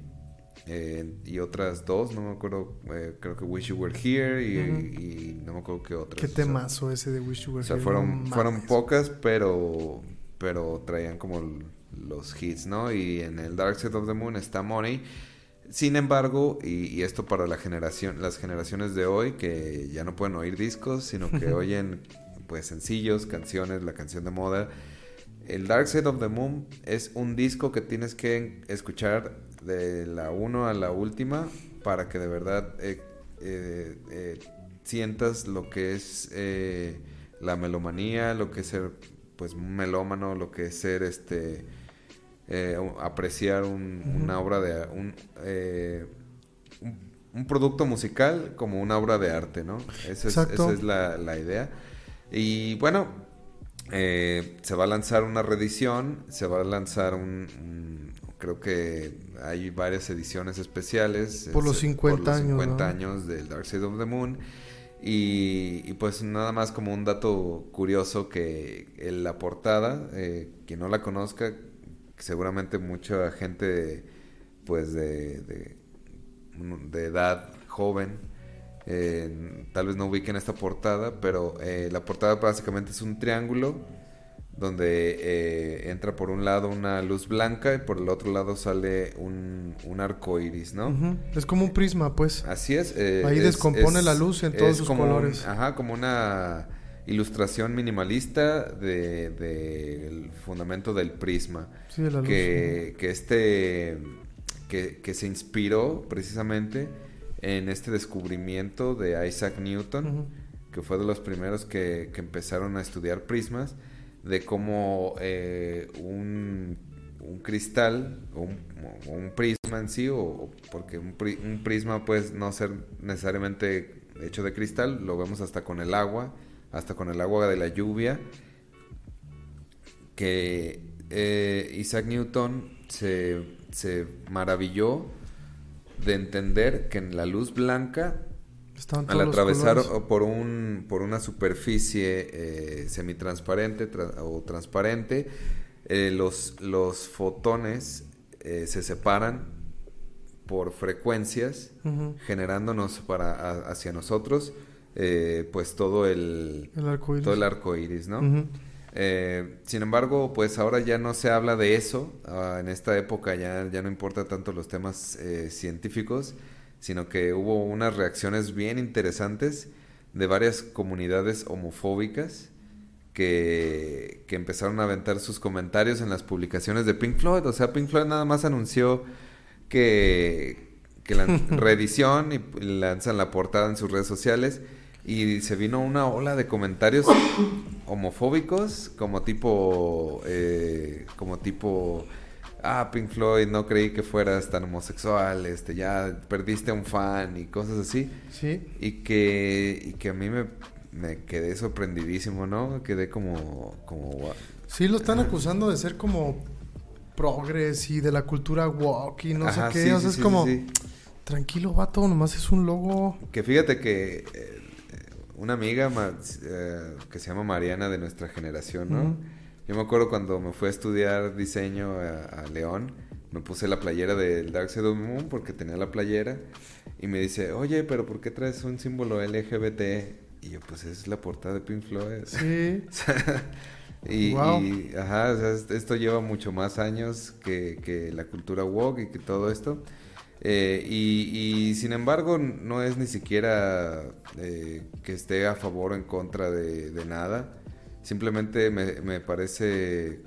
S3: eh, y otras dos, no me acuerdo, eh, creo que Wish You Were Here y, no me acuerdo qué otras.
S2: Qué temazo ese de Wish You Were
S3: Here. O sea, fueron, fueron pocas, pero, pero traían como los hits, ¿no? Y en el Dark Side of the Moon está Money. Sin embargo, y, esto para la generación, las generaciones de hoy que ya no pueden oír discos, sino que oyen pues sencillos, canciones, la canción de moda. El Dark Side of the Moon es un disco que tienes que escuchar de la 1 a la última para que de verdad eh, eh, eh, sientas lo que es la melomanía, lo que es ser pues un melómano, lo que es ser este eh, apreciar una obra de eh, un, un, producto musical como una obra de arte, ¿no? Esa es, la, idea. Y bueno, eh, se va a lanzar una reedición, se va a lanzar un, creo que hay varias ediciones especiales.
S2: Por los 50 años.
S3: 50 años del Dark Side of the Moon. Y, pues nada más como un dato curioso que en la portada, quien no la conozca, seguramente mucha gente pues de, de, edad joven eh, tal vez no ubiquen esta portada, pero eh, la portada básicamente es un triángulo donde eh, entra por un lado una luz blanca y por el otro lado sale un, un arco iris, ¿no?
S2: Es como un prisma, pues.
S3: Así es.
S2: Ahí descompone la luz en todos sus colores.
S3: ajá, como una ilustración minimalista del de, fundamento del prisma. que, que, este que, se inspiró precisamente en este descubrimiento de Isaac Newton, que fue de los primeros que, empezaron a estudiar prismas, de cómo eh, un, un, cristal o un, prisma en sí, o, porque un, prisma puede no ser necesariamente hecho de cristal, lo vemos hasta con el agua, hasta con el agua de la lluvia, que eh, Isaac Newton se, maravilló de entender que en la luz blanca, al atravesar por, un, por una superficie eh, semitransparente o transparente, eh, los, los fotones se separan por frecuencias, generándonos para, hacia nosotros eh, pues todo el, arco iris. todo el arco iris, ¿no? Eh, sin embargo, pues ahora ya no se habla de eso. Ah, en esta época ya, ya no importa tanto los temas eh, científicos, sino que hubo unas reacciones bien interesantes de varias comunidades homofóbicas que, que empezaron a aventar sus comentarios en las publicaciones de Pink Floyd. O sea, Pink Floyd nada más anunció que, que la reedición y lanzan la portada en sus redes sociales y se vino una ola de comentarios homofóbicos como tipo eh, como tipo ah Pink Floyd no creí que fueras tan homosexual este ya perdiste a un fan y cosas así.
S2: Sí.
S3: Y que y que a mí me, me quedé sorprendidísimo no quedé como como
S2: sí lo están acusando de ser como progres y de la cultura walk y no sé qué. o sea es como tranquilo vato nomás es un logo
S3: que fíjate que eh, una amiga eh, que se llama Mariana de nuestra generación, ¿no? Yo me acuerdo cuando me fui a estudiar diseño a, León, me puse la playera del Dark Side of the Moon porque tenía la playera y me dice, oye, pero ¿por qué traes un símbolo LGBT? Y yo, pues es la portada de Pink Floyd.
S2: Sí.
S3: y, ajá, esto lleva mucho más años que, que la cultura woke y que todo esto. Eh, y, sin embargo, no es ni siquiera eh, que esté a favor o en contra de, nada. Simplemente me, parece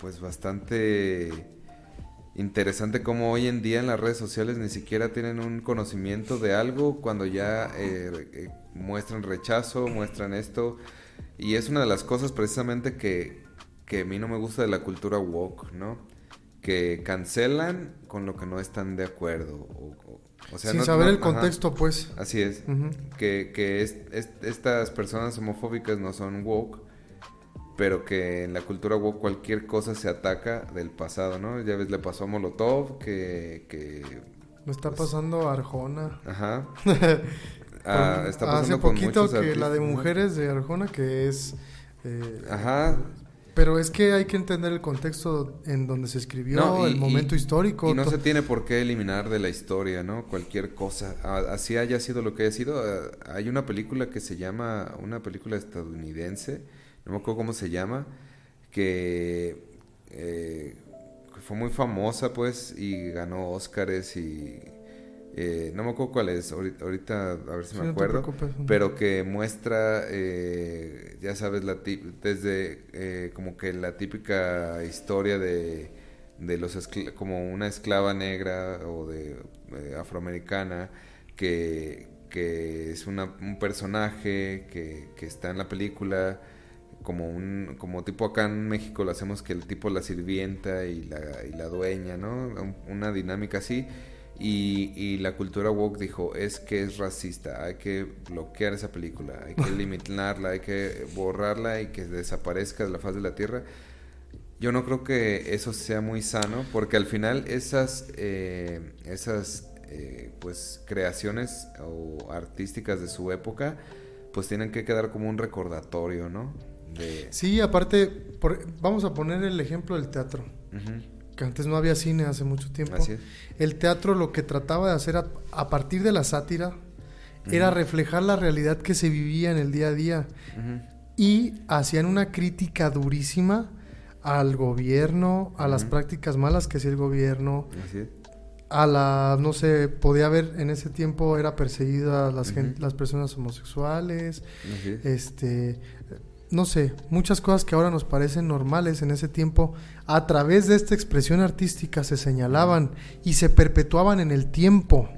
S3: pues bastante interesante cómo hoy en día en las redes sociales ni siquiera tienen un conocimiento de algo cuando ya eh, muestran rechazo, muestran esto. Y es una de las cosas precisamente que, que a mí no me gusta de la cultura woke, ¿no? que cancelan con lo que no están de acuerdo.
S2: Sea, Sin saber el contexto, pues.
S3: Así es. Que, que estas personas homofóbicas no son woke, pero que en la cultura woke cualquier cosa se ataca del pasado, ¿no? Ya ves, le pasó a Molotov, que, que
S2: Me está pasando Arjona.
S3: Ajá.
S2: Ah, está pasando Hace poquito que la de mujeres de Arjona, que es...
S3: Eh, Ajá.
S2: Pero es que hay que entender el contexto en donde se escribió, el momento histórico.
S3: Y no se tiene por qué eliminar de la historia, ¿no? Cualquier cosa. Así haya sido lo que haya sido. Eh, hay una película que se llama, una película estadounidense, no me acuerdo cómo se llama, que eh, fue muy famosa, pues, y ganó Óscares y... Eh, no me acuerdo cuál es, ahorita, a ver si me acuerdo, pero que muestra, eh, ya sabes, la desde como que la típica historia de, de los como una esclava negra o de afroamericana que, que es una, un personaje que, que está en la película como un como tipo acá en México lo hacemos que el tipo la sirvienta y la, y la dueña, ¿no? Una dinámica así. Y, y, la cultura woke dijo, es que es racista, hay que bloquear esa película, hay que eliminarla, hay que borrarla y que desaparezca de la faz de la tierra. Yo no creo que eso sea muy sano, porque al final esas, eh, esas eh, pues creaciones o artísticas de su época, pues tienen que quedar como un recordatorio, ¿no?
S2: Sí, aparte, vamos a poner el ejemplo del teatro. Que antes no había cine hace mucho tiempo. El teatro lo que trataba de hacer a, partir de la sátira era reflejar la realidad que se vivía en el día a día. Y hacían una crítica durísima al gobierno, a las prácticas malas que hacía el gobierno, a la, no sé, podía haber en ese tiempo era perseguida las, las personas homosexuales, este, no sé, muchas cosas que ahora nos parecen normales en ese tiempo, a través de esta expresión artística se señalaban y se perpetuaban en el tiempo.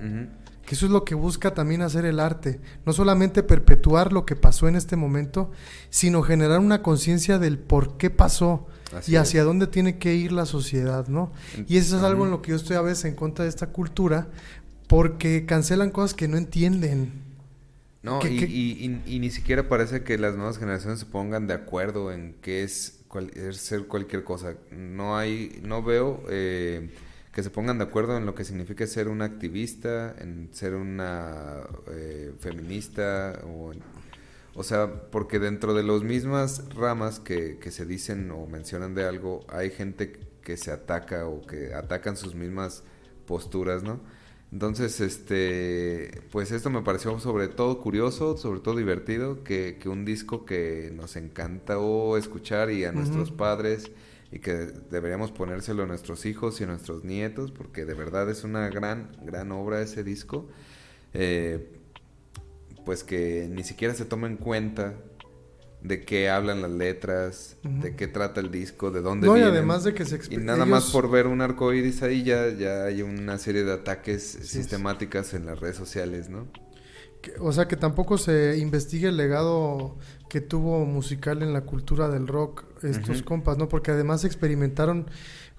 S2: Que eso es lo que busca también hacer el arte. No solamente perpetuar lo que pasó en este momento, sino generar una conciencia del por qué pasó y hacia dónde tiene que ir la sociedad, ¿no? Y eso es algo en lo que yo estoy a veces en contra de esta cultura, porque cancelan cosas que no entienden.
S3: No, y, y, ni siquiera parece que las nuevas generaciones se pongan de acuerdo en qué es, ser cualquier cosa. No hay, no veo eh, que se pongan de acuerdo en lo que significa ser un activista, en ser una eh, feminista, o, o sea, porque dentro de las mismas ramas que, que se dicen o mencionan de algo, hay gente que se ataca o que atacan sus mismas posturas, ¿no? Entonces, este, pues esto me pareció sobre todo curioso, sobre todo divertido, que, que un disco que nos encantó escuchar y a nuestros padres y que deberíamos ponérselo a nuestros hijos y a nuestros nietos, porque de verdad es una gran, gran obra ese disco, eh, pues que ni siquiera se toma en cuenta de qué hablan las letras, de qué trata el disco, de dónde
S2: no,
S3: y
S2: además de que se
S3: Y nada más por ver un arco iris ahí ya, ya hay una serie de ataques sistemáticas en las redes sociales, ¿no?
S2: o sea, que tampoco se investigue el legado que tuvo musical en la cultura del rock estos compas, ¿no? Porque además experimentaron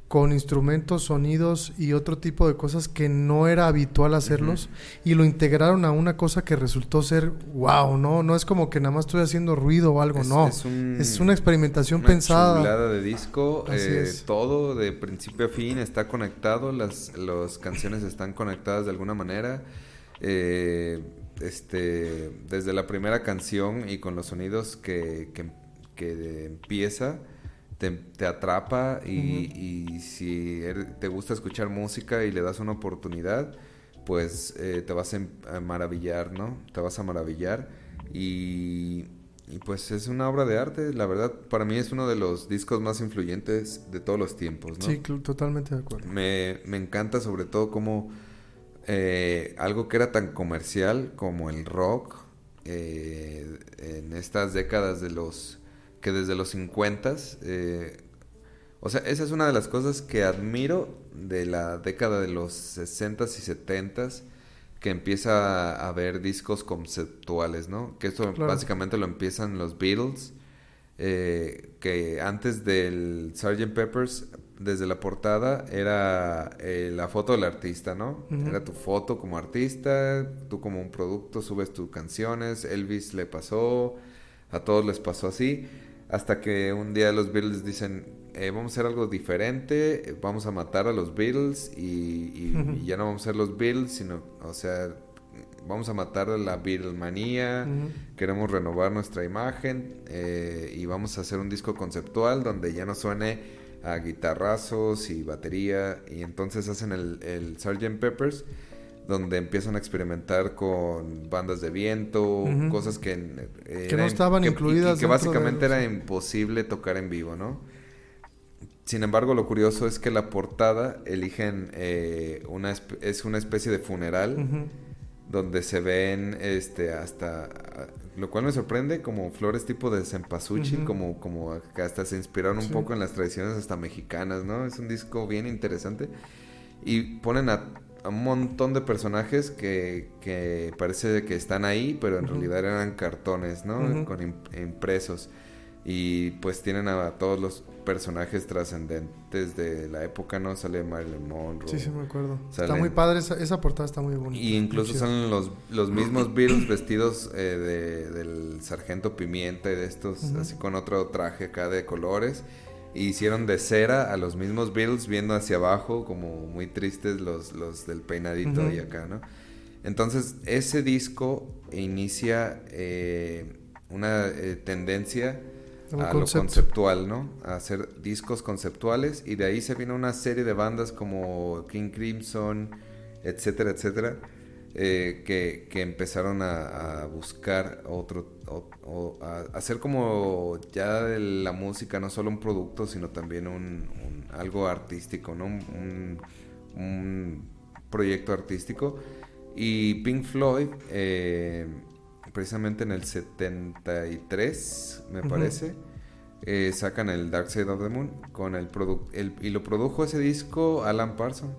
S2: con instrumentos, sonidos y otro tipo de cosas que no era habitual hacerlos y lo integraron a una cosa que resultó ser wow, ¿no? No es como que nada más estoy haciendo ruido o algo, no. Es, una experimentación una pensada.
S3: de disco, eh, todo de principio a fin está conectado, las, las canciones están conectadas de alguna manera. Eh, este, desde la primera canción y con los sonidos que, que, que empieza te, atrapa y, si er, te gusta escuchar música y le das una oportunidad, pues eh, te vas a maravillar, ¿no? Te vas a maravillar y, pues es una obra de arte, la verdad, para mí es uno de los discos más influyentes de todos los tiempos, ¿no?
S2: Sí, totalmente de acuerdo.
S3: Me, encanta sobre todo como eh, algo que era tan comercial como el rock, eh, en estas décadas de los que desde los 50, eh, o sea, esa es una de las cosas que admiro de la década de los 60 y 70 que empieza a haber discos conceptuales, ¿no? Que esto básicamente lo empiezan los Beatles, eh, que antes del Sgt. Peppers, desde la portada, era eh, la foto del artista, ¿no? Era tu foto como artista, tú como un producto subes tus canciones, Elvis le pasó, a todos les pasó así. Hasta que un día los Beatles dicen, eh, vamos a hacer algo diferente, vamos a matar a los Beatles y, y, ya no vamos a ser los Beatles, sino, o sea, vamos a matar a la Beatlemanía, queremos renovar nuestra imagen eh, y vamos a hacer un disco conceptual donde ya no suene a guitarrazos y batería y entonces hacen el, el Sgt. Peppers donde empiezan a experimentar con bandas de viento, cosas que,
S2: que no estaban incluidas.
S3: Y, que básicamente era imposible tocar en vivo, ¿no? Sin embargo, lo curioso es que la portada eligen eh, una es una especie de funeral donde se ven este hasta lo cual me sorprende como flores tipo de cempasúchil, como como hasta se inspiraron un poco en las tradiciones hasta mexicanas, ¿no? Es un disco bien interesante y ponen a, un montón de personajes que, que, parece que están ahí, pero en realidad eran cartones, ¿no? Con impresos y pues tienen a todos los personajes trascendentes de la época, ¿no? Sale Marilyn Monroe.
S2: Sí, sí, me acuerdo. está muy padre, esa, portada está muy bonita.
S3: Y incluso son los, los mismos Beatles vestidos eh, de, del sargento Pimienta y de estos, así con otro traje acá de colores. Y hicieron de cera a los mismos Beatles viendo hacia abajo, como muy tristes los, los del peinadito y acá, ¿no? Entonces, ese disco inicia eh, una eh, tendencia a lo conceptual, ¿no? A hacer discos conceptuales y de ahí se vino una serie de bandas como King Crimson, etcétera, etcétera, eh, que, que, empezaron a, buscar otro, o, a hacer como ya de la música no solo un producto, sino también un, algo artístico, ¿no? Un, proyecto artístico. Y Pink Floyd... Eh, precisamente en el 73, me parece, eh, sacan el Dark Side of the Moon con el, el y lo produjo ese disco Alan Parsons.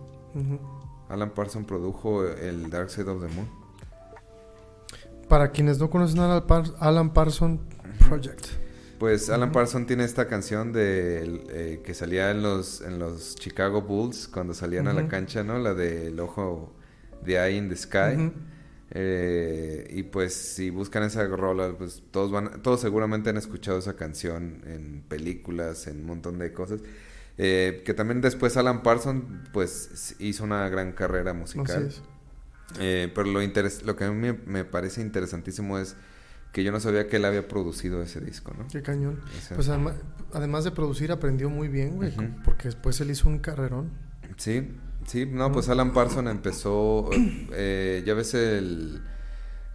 S3: Alan Parsons produjo el Dark Side of the Moon.
S2: Para quienes no conocen a Alan Parsons Project.
S3: Pues Alan Parsons tiene esta canción de eh, que salía en los en los Chicago Bulls cuando salían a la cancha, ¿no? La del ojo de Eye in the Sky. Eh, y pues si buscan esa rola, pues todos van, todos seguramente han escuchado esa canción en películas, en un montón de cosas. Eh, que también después Alan Parsons pues hizo una gran carrera musical. Eh, pero lo, lo que a mí me, parece interesantísimo es que yo no sabía que él había producido ese disco, ¿no?
S2: Qué cañón. pues además de producir aprendió muy bien, güey, porque después él hizo un carrerón.
S3: Sí. Sí, no, pues Alan Parsons empezó, eh, ya ves el,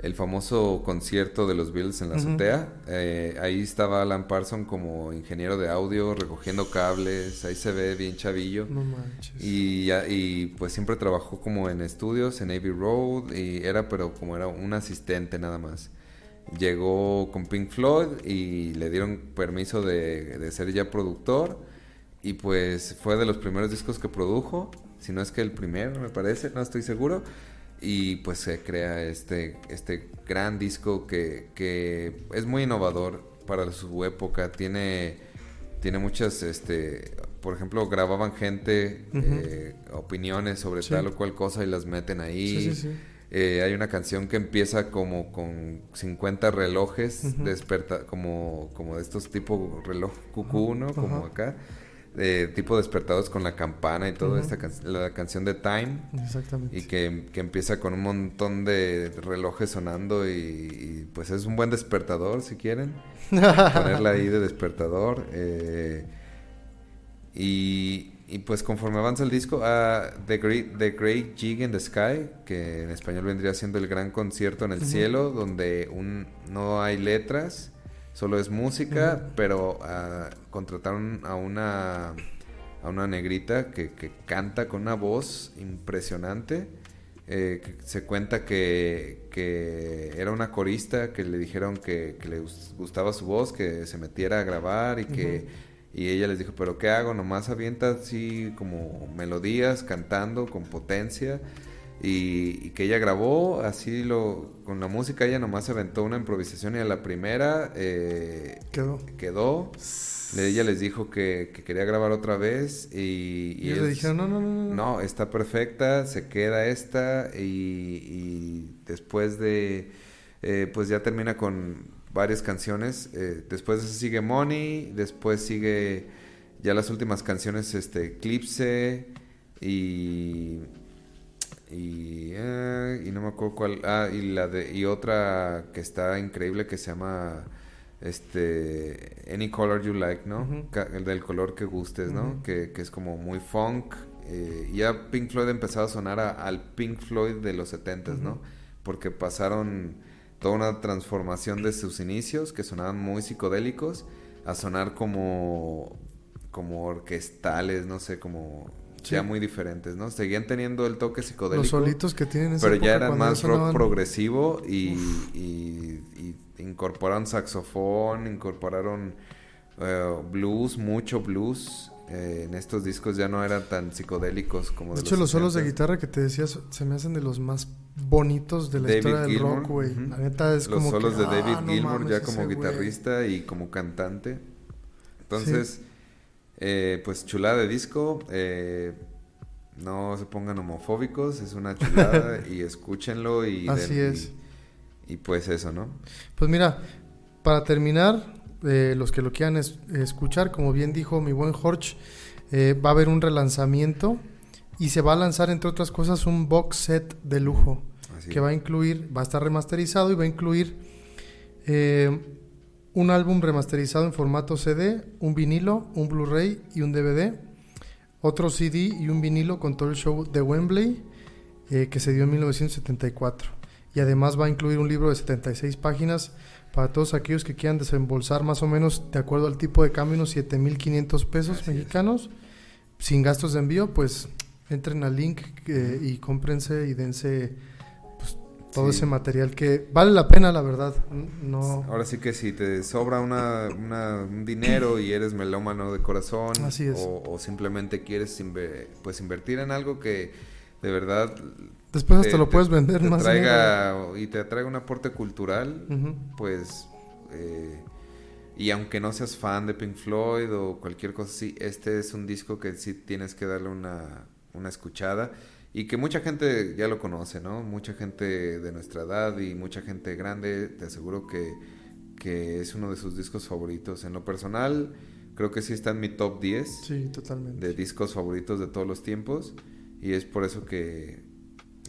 S3: el, famoso concierto de los Beatles en la azotea, eh, ahí estaba Alan Parsons como ingeniero de audio, recogiendo cables, ahí se ve bien chavillo.
S2: No manches.
S3: Y, y pues siempre trabajó como en estudios, en Abbey Road, y era, pero como era un asistente nada más. Llegó con Pink Floyd y le dieron permiso de, de ser ya productor. Y pues fue de los primeros discos que produjo si no es que el primero, me parece, no estoy seguro. Y pues se crea este, este gran disco que, que es muy innovador para su época. Tiene, tiene muchas, este, por ejemplo, grababan gente, eh, opiniones sobre tal o cual cosa y las meten ahí. Eh, hay una canción que empieza como con 50 relojes, desperta, como, como de estos tipo reloj cucú, ¿no? Como acá de tipo despertados con la campana y todo, esta la canción de Time.
S2: Exactamente.
S3: Y que, empieza con un montón de relojes sonando y, pues es un buen despertador si quieren. ponerla ahí de despertador. Eh, y, y, pues conforme avanza el disco, a the, Great, the Great Jig in the Sky, que en español vendría siendo el gran concierto en el cielo, donde un, no hay letras solo es música, pero uh, contrataron a una, a una negrita que, que, canta con una voz impresionante. Eh, se cuenta que, que, era una corista que le dijeron que, que, le gustaba su voz, que se metiera a grabar y que y ella les dijo, pero ¿qué hago? Nomás avienta así como melodías, cantando con potencia. Y, que ella grabó así lo con la música ella nomás aventó una improvisación y a la primera eh,
S2: quedó.
S3: quedó. Ella les dijo que, quería grabar otra vez y,
S2: y, le dijeron no, no no
S3: no no está perfecta se queda esta y, después de eh, pues ya termina con varias canciones eh, después sigue Money después sigue Ya las últimas canciones, este, Eclipse y... Y, eh, y no me acuerdo cuál. Ah, y, la de, y otra que está increíble que se llama este Any Color You Like, ¿no? El del color que gustes, ¿no? Que, que es como muy funk. eh, ya Pink Floyd ha empezado a sonar a- al Pink Floyd de los 70s, ¿no? Porque pasaron toda una transformación de sus inicios, que sonaban muy psicodélicos, a sonar como, como orquestales, no sé, como
S2: Sí.
S3: ya muy diferentes, ¿no? Seguían teniendo el toque psicodélico.
S2: Los solitos que tienen en esa
S3: Pero ya eran más rock
S2: sonaban-
S3: progresivo y, y- y incorporaron saxofón, incorporaron eh, blues, mucho blues. Eh, en estos discos ya no eran tan psicodélicos como
S2: De
S3: de
S2: hecho, los solos de
S3: 60s.
S2: guitarra que te decías se me hacen de los más bonitos de la
S3: David
S2: historia del
S3: Gilmour,
S2: rock, güey.
S3: ujú.
S2: La neta es
S3: Los
S2: como
S3: solos
S2: que,
S3: de David
S2: ah, no
S3: Gilmour
S2: mames,
S3: ya como guitarrista y como cantante. Entonces, eh, pues chulada de disco. eh, no se pongan homofóbicos, es una chulada y escúchenlo y...
S2: Así
S3: den-
S2: es.
S3: Y, y pues eso, ¿no?
S2: Pues mira, para terminar, eh, los que lo quieran es- escuchar, como bien dijo mi buen Jorge, eh, va a haber un relanzamiento y se va a lanzar, entre otras cosas, un box set de lujo
S3: Así.
S2: que va a incluir, va a estar remasterizado y va a incluir eh, un álbum remasterizado en formato CD, un vinilo, un Blu-ray y un DVD, otro CD y un vinilo con todo el show de Wembley eh, que se dio en 1974. Y además va a incluir un libro de 76 páginas para todos aquellos que quieran desembolsar más o menos de acuerdo al tipo de cambio unos 7.500 pesos
S3: Así es.
S2: mexicanos sin gastos de envío, pues entren al link eh, y cómprense y dense todo
S3: Sí.
S2: ese material que vale la pena, la verdad. No,
S3: Ahora sí que si te sobra una, una- un dinero y eres melómano de corazón
S2: Así es.
S3: O, o simplemente quieres pues invertir en algo que de verdad
S2: después hasta lo puedes vender
S3: te
S2: más dinero.
S3: traiga y te traiga un aporte cultural, pues eh, y aunque no seas fan de Pink Floyd o cualquier cosa así, este es un disco que sí tienes que darle una, una escuchada y que mucha gente ya lo conoce, ¿no? Mucha gente de nuestra edad y mucha gente grande, te aseguro que, que es uno de sus discos favoritos. En lo personal, creo que sí está en mi top 10
S2: Sí, totalmente.
S3: de discos favoritos de todos los tiempos y es por eso que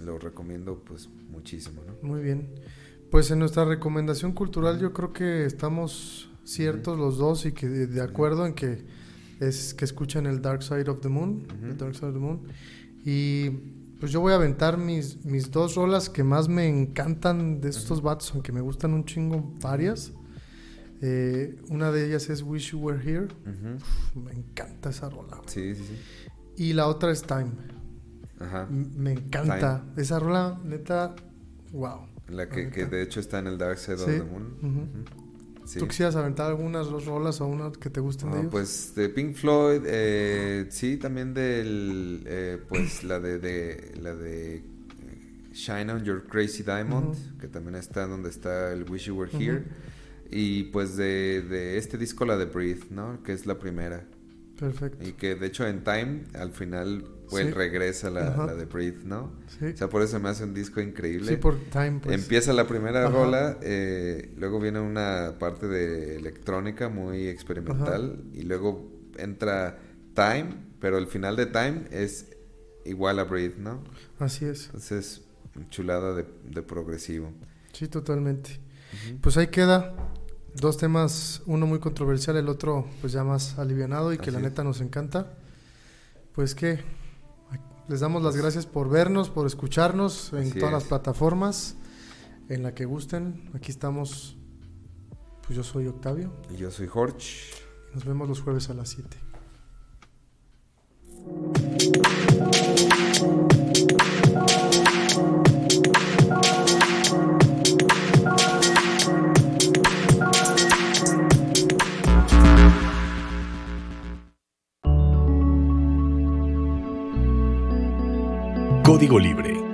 S3: lo recomiendo pues muchísimo, ¿no?
S2: Muy bien. Pues en nuestra recomendación cultural yo creo que estamos ciertos los dos y que de, de acuerdo en que es que escuchen el Dark Side of the Moon, el Dark Side of the Moon. Y pues yo voy a aventar mis, mis dos rolas que más me encantan de estos vatos, aunque me gustan un chingo varias. Eh, una de ellas es Wish You Were Here. Me encanta esa rola. güey.
S3: Sí, sí, sí.
S2: Y la otra es Time.
S3: Ajá.
S2: M- Me encanta. Esa rola, neta, wow.
S3: La que, que de hecho está en el Dark Side of
S2: Sí.
S3: the Moon. Sí.
S2: ¿Tú quisieras aventar algunas dos rolas o una que te gusten de
S3: Ah,
S2: ellos?
S3: pues de Pink Floyd, eh, sí, también del, eh, pues la de, de- la de eh, Shine on Your Crazy Diamond, que también está donde está el Wish You Were. Here, y pues de, de este disco la de Breathe, ¿no? Que es la primera,
S2: Perfecto.
S3: y que de hecho en Time al final pues
S2: Sí.
S3: regresa la,
S2: Ajá.
S3: la de Breathe, ¿no?
S2: Sí,
S3: O sea, por eso me hace un disco increíble.
S2: sí, por Time, pues.
S3: Empieza la primera
S2: Ajá.
S3: rola, eh, luego viene una parte de electrónica muy experimental y luego entra Time, pero el final de Time es igual a Breathe, ¿no?
S2: Así es.
S3: Entonces, chulada de, de progresivo.
S2: Sí, totalmente.
S3: Ujú.
S2: Pues ahí queda. Dos temas, uno muy controversial, el otro pues ya más alivianado y que la
S3: Así
S2: neta nos encanta. Pues que les damos las gracias por vernos, por escucharnos en
S3: Así
S2: todas las plataformas, en la que gusten. Aquí estamos. Pues yo soy Octavio.
S3: Y yo soy Jorge.
S2: Nos vemos los jueves a las 7.
S1: Código Libre